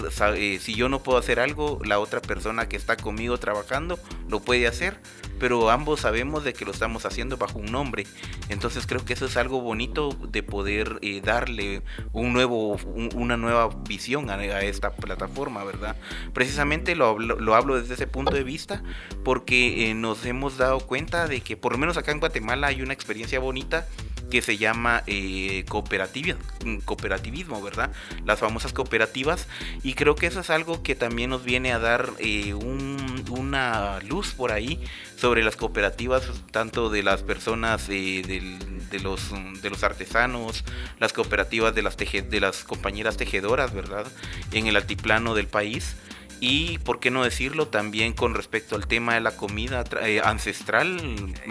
si yo no puedo hacer algo, la otra persona que está conmigo trabajando lo puede hacer pero ambos sabemos de que lo estamos haciendo bajo un nombre. Entonces creo que eso es algo bonito de poder eh, darle un nuevo, una nueva visión a, esta plataforma, ¿verdad? Precisamente lo, lo, hablo desde ese punto de vista porque eh, nos hemos dado cuenta de que por lo menos acá en Guatemala hay una experiencia bonita que se llama eh, cooperativismo, ¿verdad? Las famosas cooperativas. Y creo que eso es algo que también nos viene a dar eh, una luz por ahí sobre las cooperativas, tanto de las personas, eh, de, los, artesanos, las cooperativas de las, de las compañeras tejedoras, ¿verdad? En el altiplano del país y, por qué no decirlo, también con respecto al tema de la comida eh, ancestral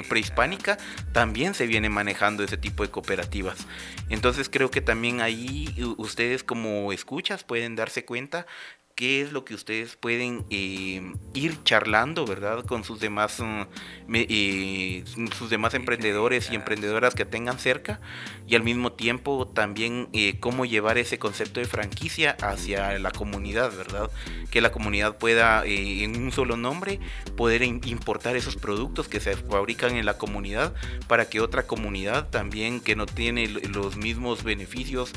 prehispánica, también se viene manejando ese tipo de cooperativas. Entonces creo que también ahí ustedes como escuchas pueden darse cuenta qué es lo que ustedes pueden eh, ir charlando, ¿verdad? Con sus demás, mm, eh, sus demás emprendedores y emprendedoras que tengan cerca y al mismo tiempo también eh, cómo llevar ese concepto de franquicia hacia la comunidad, ¿verdad? Que la comunidad pueda en un solo nombre poder importar esos productos que se fabrican en la comunidad para que otra comunidad también que no tiene los mismos beneficios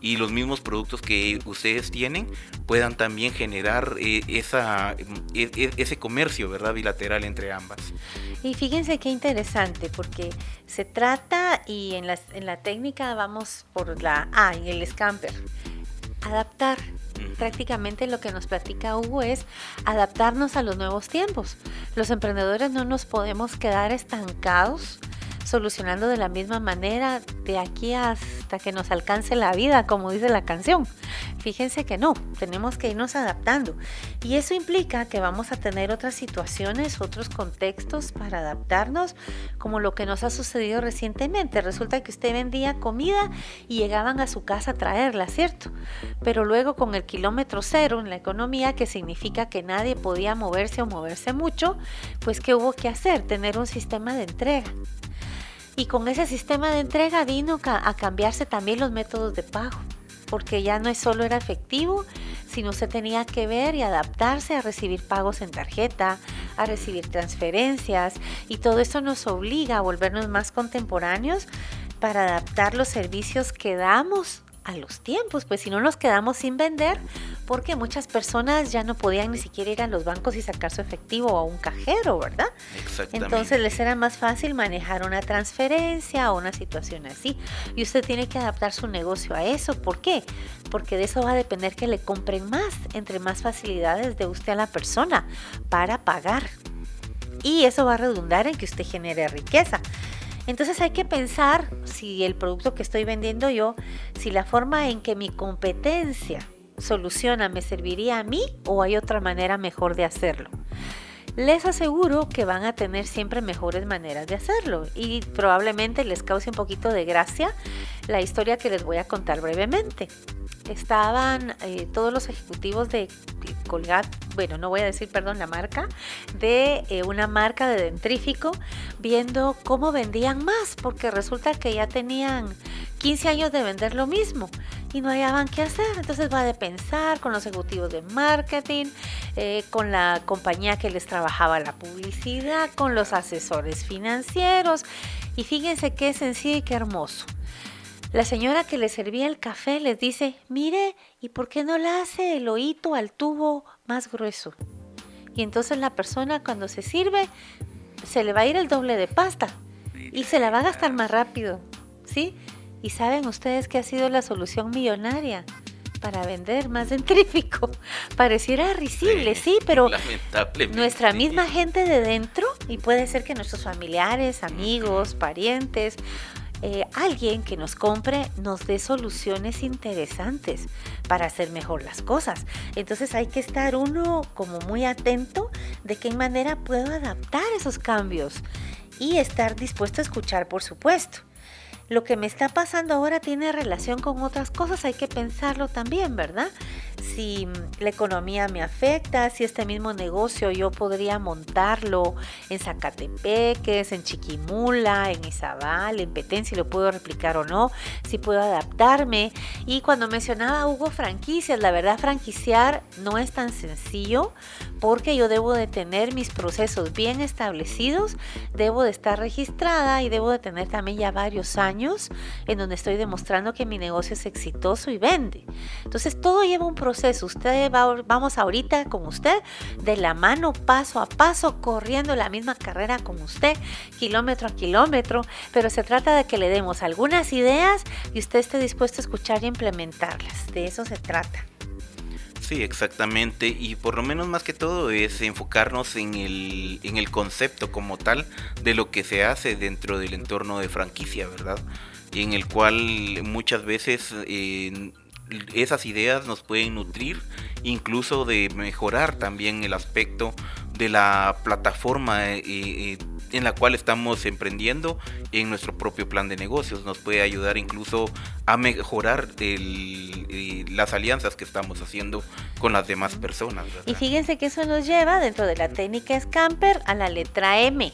y los mismos productos que ustedes tienen puedan también generar eh, esa, e, e, ese comercio ¿verdad? bilateral entre ambas. Y fíjense qué interesante, porque se trata, y en la, en la técnica vamos por la A, en el scamper, adaptar prácticamente lo que nos platica Hugo es adaptarnos a los nuevos tiempos. Los emprendedores no nos podemos quedar estancados solucionando de la misma manera de aquí hasta que nos alcance la vida, como dice la canción. Fíjense que no, tenemos que irnos adaptando. Y eso implica que vamos a tener otras situaciones, otros contextos para adaptarnos, como lo que nos ha sucedido recientemente. Resulta que usted vendía comida y llegaban a su casa a traerla, ¿cierto? Pero luego con el kilómetro cero en la economía, que significa que nadie podía moverse o moverse mucho, pues ¿qué hubo que hacer? Tener un sistema de entrega. Y con ese sistema de entrega vino a cambiarse también los métodos de pago, porque ya no es solo era efectivo, sino se tenía que ver y adaptarse a recibir pagos en tarjeta, a recibir transferencias, y todo eso nos obliga a volvernos más contemporáneos para adaptar los servicios que damos a los tiempos, pues si no nos quedamos sin vender, porque muchas personas ya no podían ni siquiera ir a los bancos y sacar su efectivo o a un cajero, ¿verdad? Entonces les era más fácil manejar una transferencia o una situación así. Y usted tiene que adaptar su negocio a eso. ¿Por qué? Porque de eso va a depender que le compren más, entre más facilidades de usted a la persona para pagar. Y eso va a redundar en que usted genere riqueza. Entonces hay que pensar si el producto que estoy vendiendo yo, si la forma en que mi competencia soluciona me serviría a mí o hay otra manera mejor de hacerlo. Les aseguro que van a tener siempre mejores maneras de hacerlo y probablemente les cause un poquito de gracia la historia que les voy a contar brevemente estaban eh, todos los ejecutivos de Colgate, bueno, no voy a decir, perdón, la marca, de eh, una marca de dentrífico, viendo cómo vendían más, porque resulta que ya tenían 15 años de vender lo mismo y no hallaban qué hacer. Entonces va de pensar con los ejecutivos de marketing, eh, con la compañía que les trabajaba la publicidad, con los asesores financieros. Y fíjense qué sencillo y qué hermoso. La señora que le servía el café les dice, mire, ¿y por qué no le hace el oído al tubo más grueso? Y entonces la persona cuando se sirve, se le va a ir el doble de pasta y se la va a gastar más rápido, ¿sí? Y saben ustedes que ha sido la solución millonaria para vender más dentrífico. Pareciera risible, sí, pero nuestra misma gente de dentro, y puede ser que nuestros familiares, amigos, parientes, eh, alguien que nos compre nos dé soluciones interesantes para hacer mejor las cosas. Entonces hay que estar uno como muy atento de qué manera puedo adaptar esos cambios y estar dispuesto a escuchar, por supuesto lo que me está pasando ahora tiene relación con otras cosas, hay que pensarlo también, ¿verdad? Si la economía me afecta, si este mismo negocio yo podría montarlo en Zacatepeques, en Chiquimula, en Izabal, en Petén, si lo puedo replicar o no, si puedo adaptarme. Y cuando mencionaba Hugo franquicias, la verdad franquiciar no es tan sencillo porque yo debo de tener mis procesos bien establecidos, debo de estar registrada y debo de tener también ya varios años en donde estoy demostrando que mi negocio es exitoso y vende. Entonces todo lleva un proceso. Usted va, vamos ahorita con usted de la mano, paso a paso, corriendo la misma carrera con usted, kilómetro a kilómetro, pero se trata de que le demos algunas ideas y usted esté dispuesto a escuchar y implementarlas. De eso se trata. Sí, exactamente. Y por lo menos más que todo es enfocarnos en el, en el concepto como tal de lo que se hace dentro del entorno de franquicia, ¿verdad? En el cual muchas veces eh, esas ideas nos pueden nutrir, incluso de mejorar también el aspecto de la plataforma eh, eh, en la cual estamos emprendiendo en nuestro propio plan de negocios. Nos puede ayudar incluso a mejorar eh, las alianzas que estamos haciendo con las demás personas. Y fíjense que eso nos lleva dentro de la técnica Scamper a la letra M,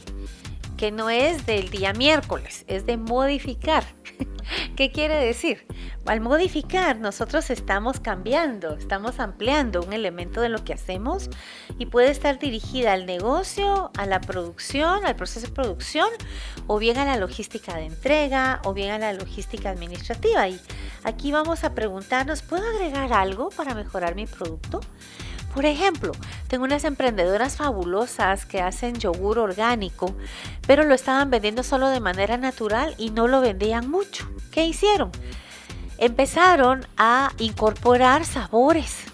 que no es del día miércoles, es de modificar. ¿Qué quiere decir? Al modificar, nosotros estamos cambiando, estamos ampliando un elemento de lo que hacemos y puede estar dirigida al negocio, a la producción, al proceso de producción, o bien a la logística de entrega, o bien a la logística administrativa. Y aquí vamos a preguntarnos, ¿puedo agregar algo para mejorar mi producto? Por ejemplo, tengo unas emprendedoras fabulosas que hacen yogur orgánico, pero lo estaban vendiendo solo de manera natural y no lo vendían mucho. ¿Qué hicieron? Empezaron a incorporar sabores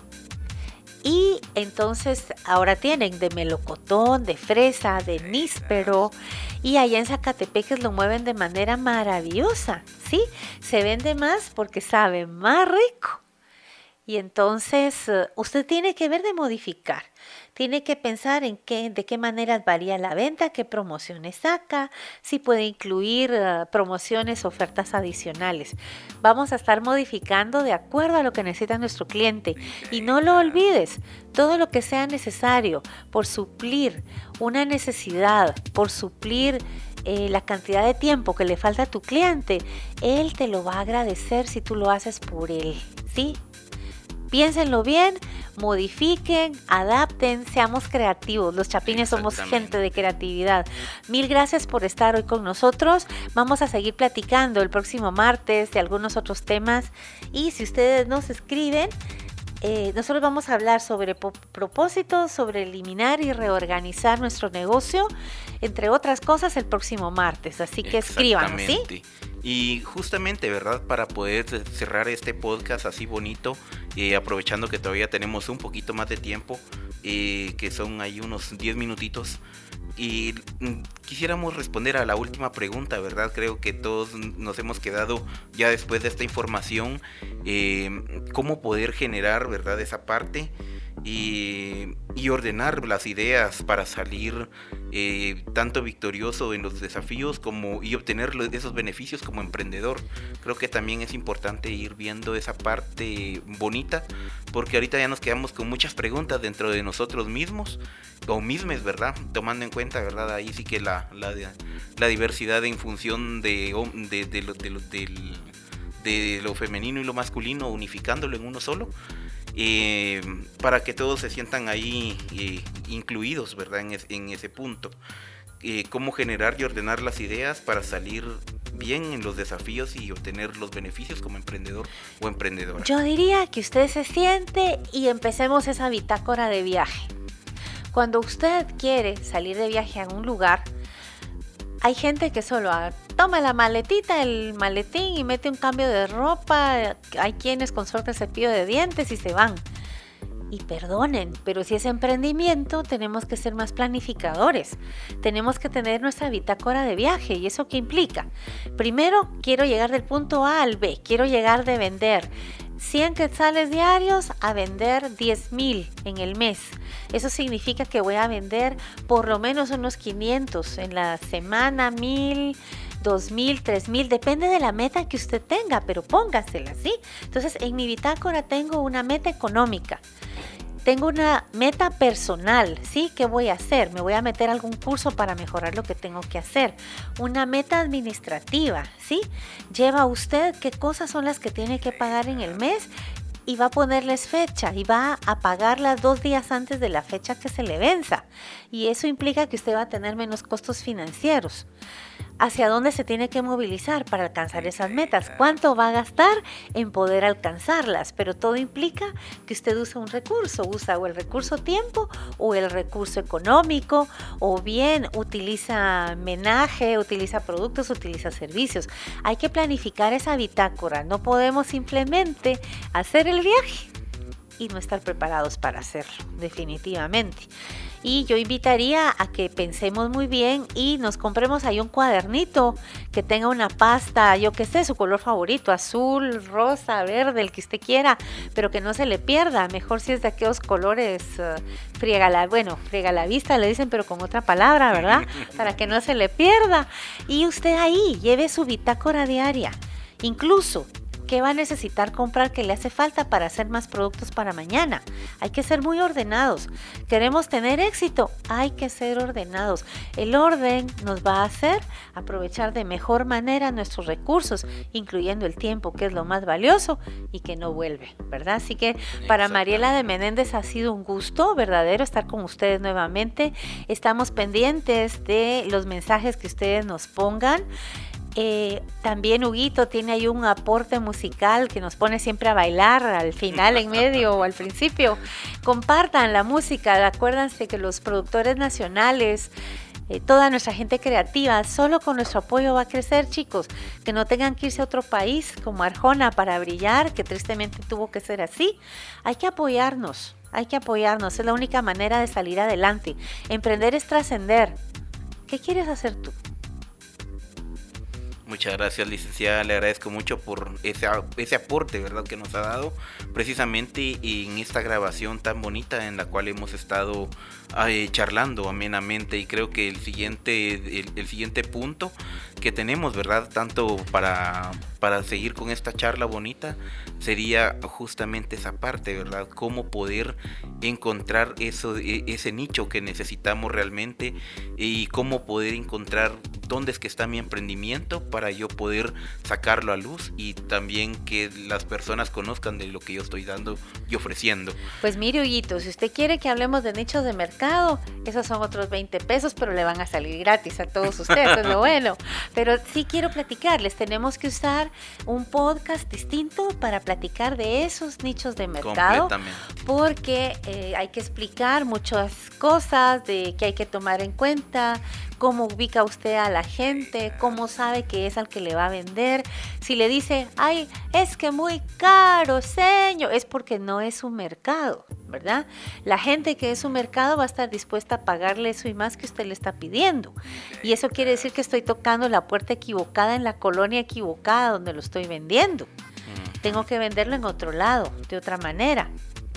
Y entonces ahora tienen de melocotón, de fresa, de níspero. Y allá en Zacatepeques lo mueven de manera maravillosa, ¿sí? Se vende más porque sabe más rico. Y entonces eh, usted tiene que ver de modificar. Tiene que pensar en qué, de qué maneras varía la venta, qué promociones saca, si puede incluir uh, promociones, ofertas adicionales. Vamos a estar modificando de acuerdo a lo que necesita nuestro cliente. Y no lo olvides, todo lo que sea necesario por suplir una necesidad, por suplir eh, la cantidad de tiempo que le falta a tu cliente, él te lo va a agradecer si tú lo haces por él. ¿Sí? Piénsenlo bien, modifiquen, adapten, seamos creativos. Los chapines somos gente de creatividad. Mil gracias por estar hoy con nosotros. Vamos a seguir platicando el próximo martes de algunos otros temas. Y si ustedes nos escriben, eh, nosotros vamos a hablar sobre propósitos, sobre eliminar y reorganizar nuestro negocio, entre otras cosas, el próximo martes. Así que escriban, ¿sí? Y justamente, ¿verdad? Para poder cerrar este podcast así bonito, eh, aprovechando que todavía tenemos un poquito más de tiempo, eh, que son ahí unos 10 minutitos, y mm, quisiéramos responder a la última pregunta, ¿verdad? Creo que todos nos hemos quedado ya después de esta información, eh, cómo poder generar, ¿verdad? Esa parte y, ordenar las ideas para salir eh, tanto victorioso en los desafíos como y obtener esos beneficios como emprendedor. Creo que también es importante ir viendo esa parte bonita porque ahorita ya nos quedamos con muchas preguntas dentro de nosotros mismos o mismes, ¿verdad? Tomando en cuenta, ¿verdad? Ahí sí que la, la, diversidad en función de, de, de lo femenino y lo masculino, unificándolo en uno solo eh, para que todos se sientan ahí eh, incluidos, ¿verdad? En, ese punto. Eh, cómo generar y ordenar las ideas para salir bien en los desafíos y obtener los beneficios como emprendedor o emprendedora. Yo diría que usted se siente y empecemos esa bitácora de viaje. Cuando usted quiere salir de viaje a un lugar, hay gente que solo toma la maletita, el maletín y mete un cambio de ropa. Hay quienes con suerte cepillo de dientes y se van. Y perdonen, pero si es emprendimiento tenemos que ser más planificadores. Tenemos que tener nuestra bitácora de viaje. ¿Y eso qué implica? Primero, quiero llegar del punto A al B. Quiero llegar de vender 100 quetzales diarios a vender 10 mil en el mes. Eso significa que voy a vender por lo menos unos 500 en la semana, 1000, 2000, 3000, depende de la meta que usted tenga, pero póngasela, ¿sí? Entonces, en mi bitácora tengo una meta económica tengo una meta personal, ¿sí? ¿Qué voy a hacer? Me voy a meter algún curso para mejorar lo que tengo que hacer. Una meta administrativa, ¿sí? Lleva usted qué cosas son las que tiene que pagar en el mes y va a ponerles fecha y va a pagarlas dos días antes de la fecha que se le venza. Y eso implica que usted va a tener menos costos financieros hacia dónde se tiene que movilizar para alcanzar esas metas, cuánto va a gastar en poder alcanzarlas, pero todo implica que usted usa un recurso, usa o el recurso tiempo o el recurso económico, o bien utiliza menaje, utiliza productos, utiliza servicios. Hay que planificar esa bitácora, no podemos simplemente hacer el viaje y no estar preparados para hacerlo, definitivamente. Y yo invitaría a que pensemos muy bien y nos compremos ahí un cuadernito que tenga una pasta, yo que sé, su color favorito, azul, rosa, verde, el que usted quiera, pero que no se le pierda. Mejor si es de aquellos colores, uh, friega la, bueno, friega la vista, le dicen, pero con otra palabra, ¿verdad? Para que no se le pierda. Y usted ahí lleve su bitácora diaria. Incluso ¿Qué va a necesitar comprar que le hace falta para hacer más productos para mañana? Hay que ser muy ordenados. ¿Queremos tener éxito? Hay que ser ordenados. El orden nos va a hacer aprovechar de mejor manera nuestros recursos, incluyendo el tiempo, que es lo más valioso y que no vuelve, ¿verdad? Así que para Mariela de Menéndez ha sido un gusto verdadero estar con ustedes nuevamente. Estamos pendientes de los mensajes que ustedes nos pongan. Eh, también Huguito tiene ahí un aporte musical que nos pone siempre a bailar al final, en medio o al principio. Compartan la música, acuérdense que los productores nacionales, eh, toda nuestra gente creativa, solo con nuestro apoyo va a crecer, chicos. Que no tengan que irse a otro país como Arjona para brillar, que tristemente tuvo que ser así. Hay que apoyarnos hay que apoyarnos, es la única manera de salir adelante. Emprender es trascender. ¿Qué quieres hacer tú? Muchas gracias, licenciada. Le agradezco mucho por ese, ese aporte, ¿verdad?, que nos ha dado precisamente en esta grabación tan bonita en la cual hemos estado eh, charlando amenamente. Y creo que el siguiente, el, siguiente punto que tenemos, ¿verdad?, tanto para, para seguir con esta charla bonita, sería justamente esa parte, ¿verdad? Cómo poder encontrar eso, e, ese nicho que necesitamos realmente y cómo poder encontrar dónde es que está mi emprendimiento para yo poder sacarlo a luz y también que las personas conozcan de lo que yo estoy dando y ofreciendo. Pues mire, Huguito, si usted quiere que hablemos de nichos de mercado, esos son otros 20 pesos, pero le van a salir gratis a todos ustedes, es lo bueno. Pero sí quiero platicarles, tenemos que usar un podcast distinto para platicar de esos nichos de mercado. Porque eh, hay que explicar muchas cosas de que hay que tomar en cuenta, cómo ubica usted a la gente, cómo sabe que es al que le va a vender. Si le dice, ay, es que muy caro, señor, es porque no es un mercado, ¿verdad? La gente que es un mercado va a estar dispuesta a pagarle eso y más que usted le está pidiendo. Y eso quiere decir que estoy tocando la puerta equivocada en la colonia equivocada donde lo estoy vendiendo. Tengo que venderlo en otro lado, de otra manera.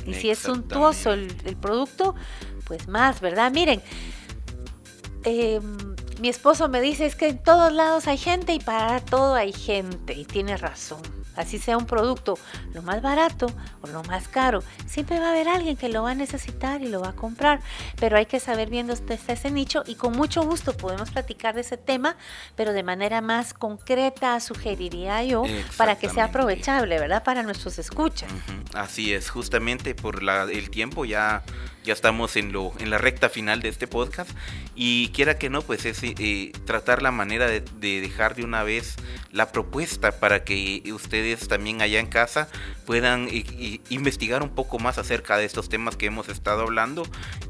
Y si es suntuoso el, el producto, pues más, ¿verdad? Miren, eh, mi esposo me dice es que en todos lados hay gente y para todo hay gente y tiene razón así sea un producto lo más barato o lo más caro, siempre va a haber alguien que lo va a necesitar y lo va a comprar, pero hay que saber bien dónde está ese nicho y con mucho gusto podemos platicar de ese tema, pero de manera más concreta, sugeriría yo, para que sea aprovechable, ¿verdad? Para nuestros escuchas. Así es, justamente por la, el tiempo ya, ya estamos en, lo, en la recta final de este podcast y quiera que no, pues es eh, tratar la manera de, de dejar de una vez la propuesta para que usted también allá en casa puedan investigar un poco más acerca de estos temas que hemos estado hablando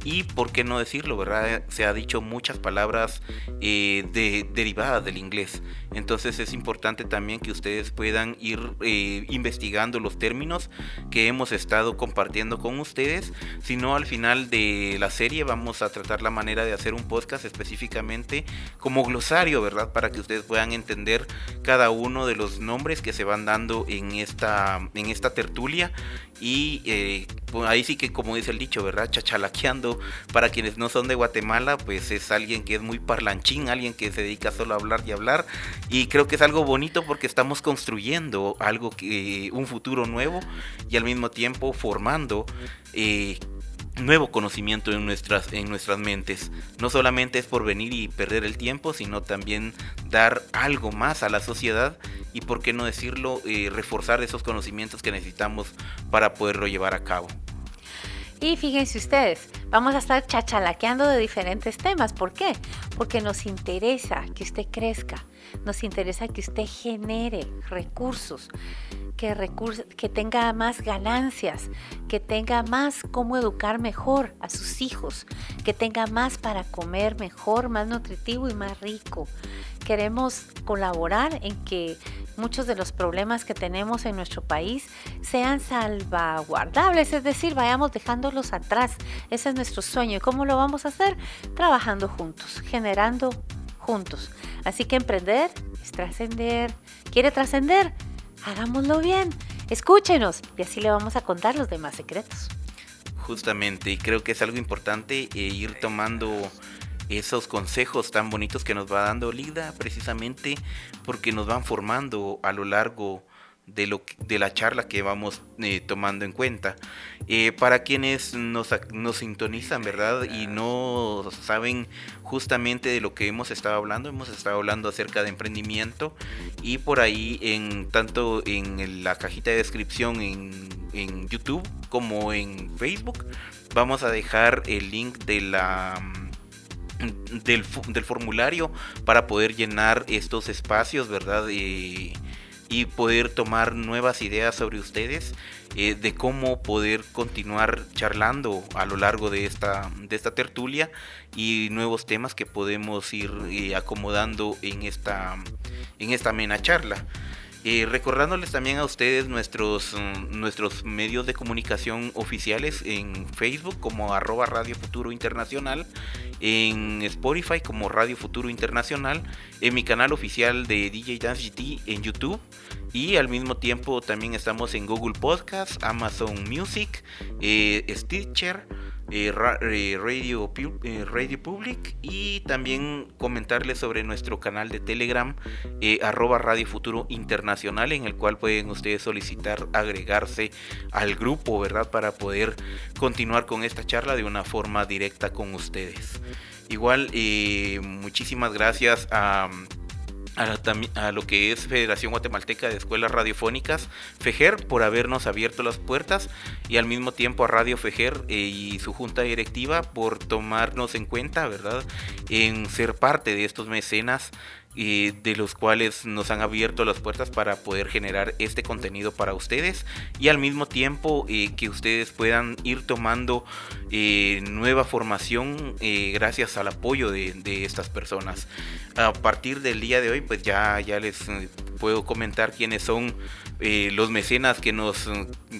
y por qué no decirlo, ¿verdad? Se ha dicho muchas palabras eh, de, derivadas del inglés. Entonces es importante también que ustedes puedan ir eh, investigando los términos que hemos estado compartiendo con ustedes. Si no, al final de la serie vamos a tratar la manera de hacer un podcast específicamente como glosario, ¿verdad? Para que ustedes puedan entender cada uno de los nombres que se van dando en esta, en esta tertulia y eh, ahí sí que como dice el dicho, ¿verdad? Chachalaqueando, para quienes no son de Guatemala, pues es alguien que es muy parlanchín, alguien que se dedica solo a hablar y hablar y creo que es algo bonito porque estamos construyendo algo que, un futuro nuevo y al mismo tiempo formando eh, nuevo conocimiento en nuestras, en nuestras mentes. No solamente es por venir y perder el tiempo, sino también dar algo más a la sociedad y, por qué no decirlo, eh, reforzar esos conocimientos que necesitamos para poderlo llevar a cabo. Y fíjense ustedes, vamos a estar chachalaqueando de diferentes temas. ¿Por qué? Porque nos interesa que usted crezca, nos interesa que usted genere recursos, que, tenga más ganancias, que tenga más cómo educar mejor a sus hijos, que tenga más para comer mejor, más nutritivo y más rico. Queremos colaborar en que muchos de los problemas que tenemos en nuestro país sean salvaguardables, es decir, vayamos dejándolos atrás. Ese es nuestro sueño. ¿Y cómo lo vamos a hacer? Trabajando juntos, generando juntos. Así que emprender es trascender. ¿Quiere trascender? Hagámoslo bien. Escúchenos y así le vamos a contar los demás secretos. Justamente, y creo que es algo importante eh, ir tomando esos consejos tan bonitos que nos va dando Lida, precisamente porque nos van formando a lo largo de, lo, de la charla que vamos eh, tomando en cuenta. Eh, para quienes nos, nos, sintonizan, ¿verdad? Y no saben justamente de lo que hemos estado hablando, hemos estado hablando acerca de emprendimiento y por ahí, en tanto en la cajita de descripción en, en YouTube como en Facebook, vamos a dejar el link de la del, formulario para poder llenar estos espacios, ¿verdad? y poder tomar nuevas ideas sobre ustedes eh, de cómo poder continuar charlando a lo largo de esta, de esta tertulia y nuevos temas que podemos ir eh, acomodando en esta, en esta amena charla. Eh, recordándoles también a ustedes nuestros, mm, nuestros medios de comunicación oficiales en Facebook como arroba Radio Futuro Internacional, en Spotify como Radio Futuro Internacional, en mi canal oficial de DJ Dance GT en YouTube y al mismo tiempo también estamos en Google Podcast, Amazon Music, eh, Stitcher. Eh, eh, Radio, eh, Radio Public y también comentarles sobre nuestro canal de Telegram arroba Radio Futuro Internacional en el cual pueden ustedes solicitar agregarse al grupo, ¿verdad? Para poder continuar con esta charla de una forma directa con ustedes. Igual, muchísimas gracias a a, lo que es Federación Guatemalteca de Escuelas Radiofónicas, FEGER, por habernos abierto las puertas y al mismo tiempo a Radio FEGER eh, y su junta directiva por tomarnos en cuenta, ¿verdad?, en ser parte de estos mecenas de los cuales nos han abierto las puertas para poder generar este contenido para ustedes y al mismo tiempo eh, que ustedes puedan ir tomando eh, nueva formación eh, gracias al apoyo de, de, estas personas. A partir del día de hoy pues ya, ya les puedo comentar quiénes son eh, los mecenas que nos,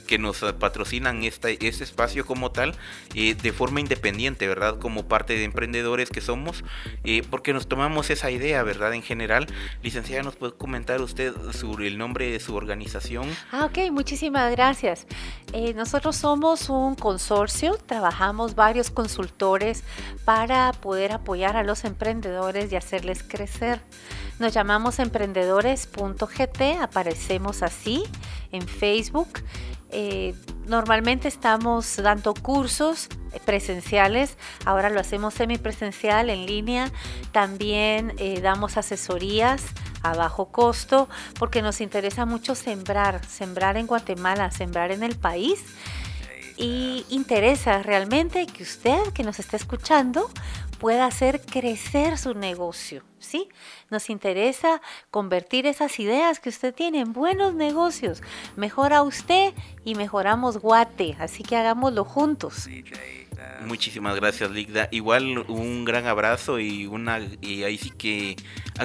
que nos patrocinan este espacio como tal eh, de forma independiente, ¿verdad? Como parte de emprendedores que somos, eh, porque nos tomamos esa idea, ¿verdad? En general, licenciada, ¿nos puede comentar usted sobre el nombre de su organización? Ah, ok, muchísimas gracias. nosotros somos un consorcio, trabajamos varios consultores para poder apoyar a los emprendedores y hacerles crecer. Nos llamamos emprendedores.gt, aparecemos así en Facebook. Eh, normalmente estamos dando cursos presenciales, ahora lo hacemos semipresencial en línea. También eh, damos asesorías a bajo costo porque nos interesa mucho sembrar, sembrar en Guatemala, sembrar en el país y interesa realmente que usted que nos está escuchando pueda hacer crecer su negocio, ¿sí? Nos interesa convertir esas ideas que usted tiene en buenos negocios. Mejora usted y mejoramos Guate, así que hagámoslo juntos. Muchísimas gracias, Ligda. Igual un gran abrazo y una y ahí sí que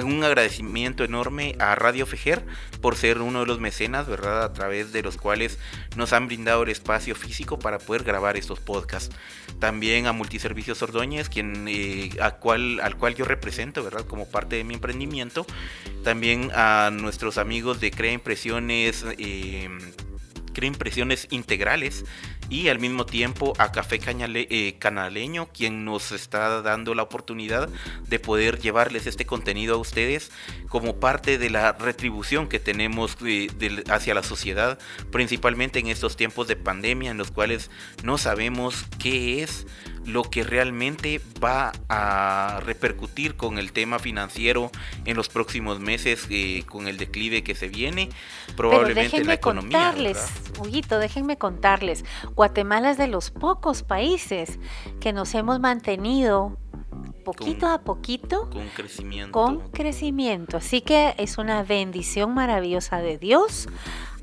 un agradecimiento enorme a Radio Fejer por ser uno de los mecenas, ¿verdad? A través de los cuales nos han brindado el espacio físico para poder grabar estos podcasts. También a Multiservicios Ordóñez, quien eh, a cual, al cual yo represento, ¿verdad? Como parte de mi emprendimiento. También a nuestros amigos de Crea Impresiones. Eh, Crea Impresiones Integrales y al mismo tiempo a Café eh, Canaleño, quien nos está dando la oportunidad de poder llevarles este contenido a ustedes como parte de la retribución que tenemos hacia la sociedad, principalmente en estos tiempos de pandemia en los cuales no sabemos qué es lo que realmente va a repercutir con el tema financiero en los próximos meses, eh, con el declive que se viene, probablemente la economía. Contarles, Huguito, déjenme contarles, Guatemala es de los pocos países que nos hemos mantenido poquito a poquito con crecimiento. Con crecimiento. Así que es una bendición maravillosa de Dios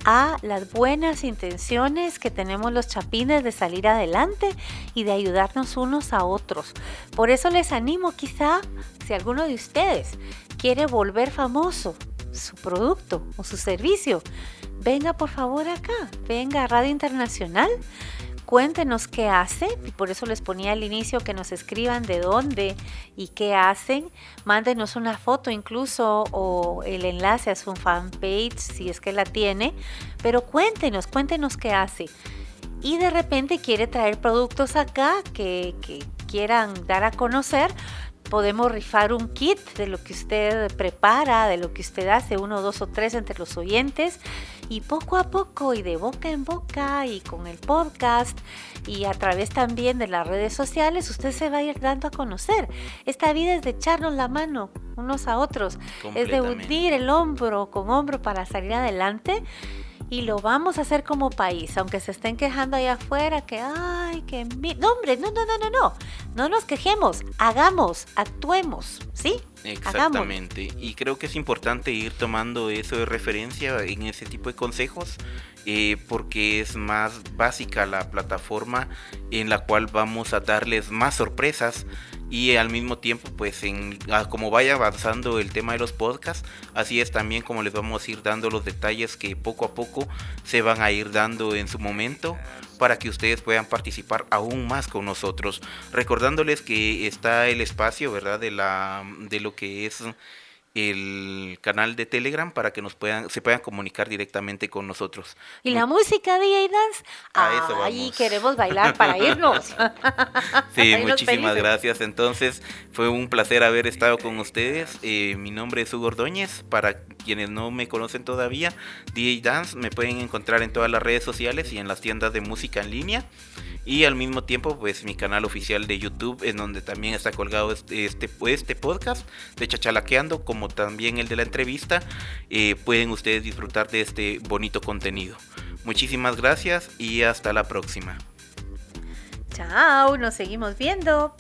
a las buenas intenciones que tenemos los chapines de salir adelante y de ayudarnos unos a otros. Por eso les animo quizá, si alguno de ustedes quiere volver famoso su producto o su servicio, venga por favor acá, venga a Radio Internacional Cuéntenos qué hacen, y por eso les ponía al inicio que nos escriban de dónde y qué hacen. Mándenos una foto incluso o el enlace a su fanpage si es que la tiene, pero cuéntenos, cuéntenos qué hace. Y de repente quiere traer productos acá que, que quieran dar a conocer, podemos rifar un kit de lo que usted prepara, de lo que usted hace, uno, dos o tres entre los oyentes. Y poco a poco y de boca en boca y con el podcast y a través también de las redes sociales, usted se va a ir dando a conocer. Esta vida es de echarnos la mano unos a otros, es de unir el hombro con hombro para salir adelante y lo vamos a hacer como país, aunque se estén quejando allá afuera que, ay, que... No, hombre, no, no, no, no, no, no nos quejemos, hagamos, actuemos, ¿sí? Exactamente, y creo que es importante ir tomando eso de referencia en ese tipo de consejos, eh, porque es más básica la plataforma en la cual vamos a darles más sorpresas y al mismo tiempo pues en como vaya avanzando el tema de los podcasts así es también como les vamos a ir dando los detalles que poco a poco se van a ir dando en su momento para que ustedes puedan participar aún más con nosotros. Recordándoles que está el espacio verdad de la de lo que es el canal de Telegram para que nos puedan, se puedan comunicar directamente con nosotros. ¿Y la música DJ Dance? A Ahí queremos bailar para irnos. sí, muchísimas gracias. Entonces, fue un placer haber estado con ustedes. Eh, mi nombre es Hugo Ordóñez. Para quienes no me conocen todavía, DJ Dance me pueden encontrar en todas las redes sociales y en las tiendas de música en línea y al mismo tiempo pues mi canal oficial de YouTube en donde también está colgado este, este, este podcast de Chachalaqueando como también el de la entrevista eh, pueden ustedes disfrutar de este bonito contenido. Muchísimas gracias y hasta la próxima. Chao nos seguimos viendo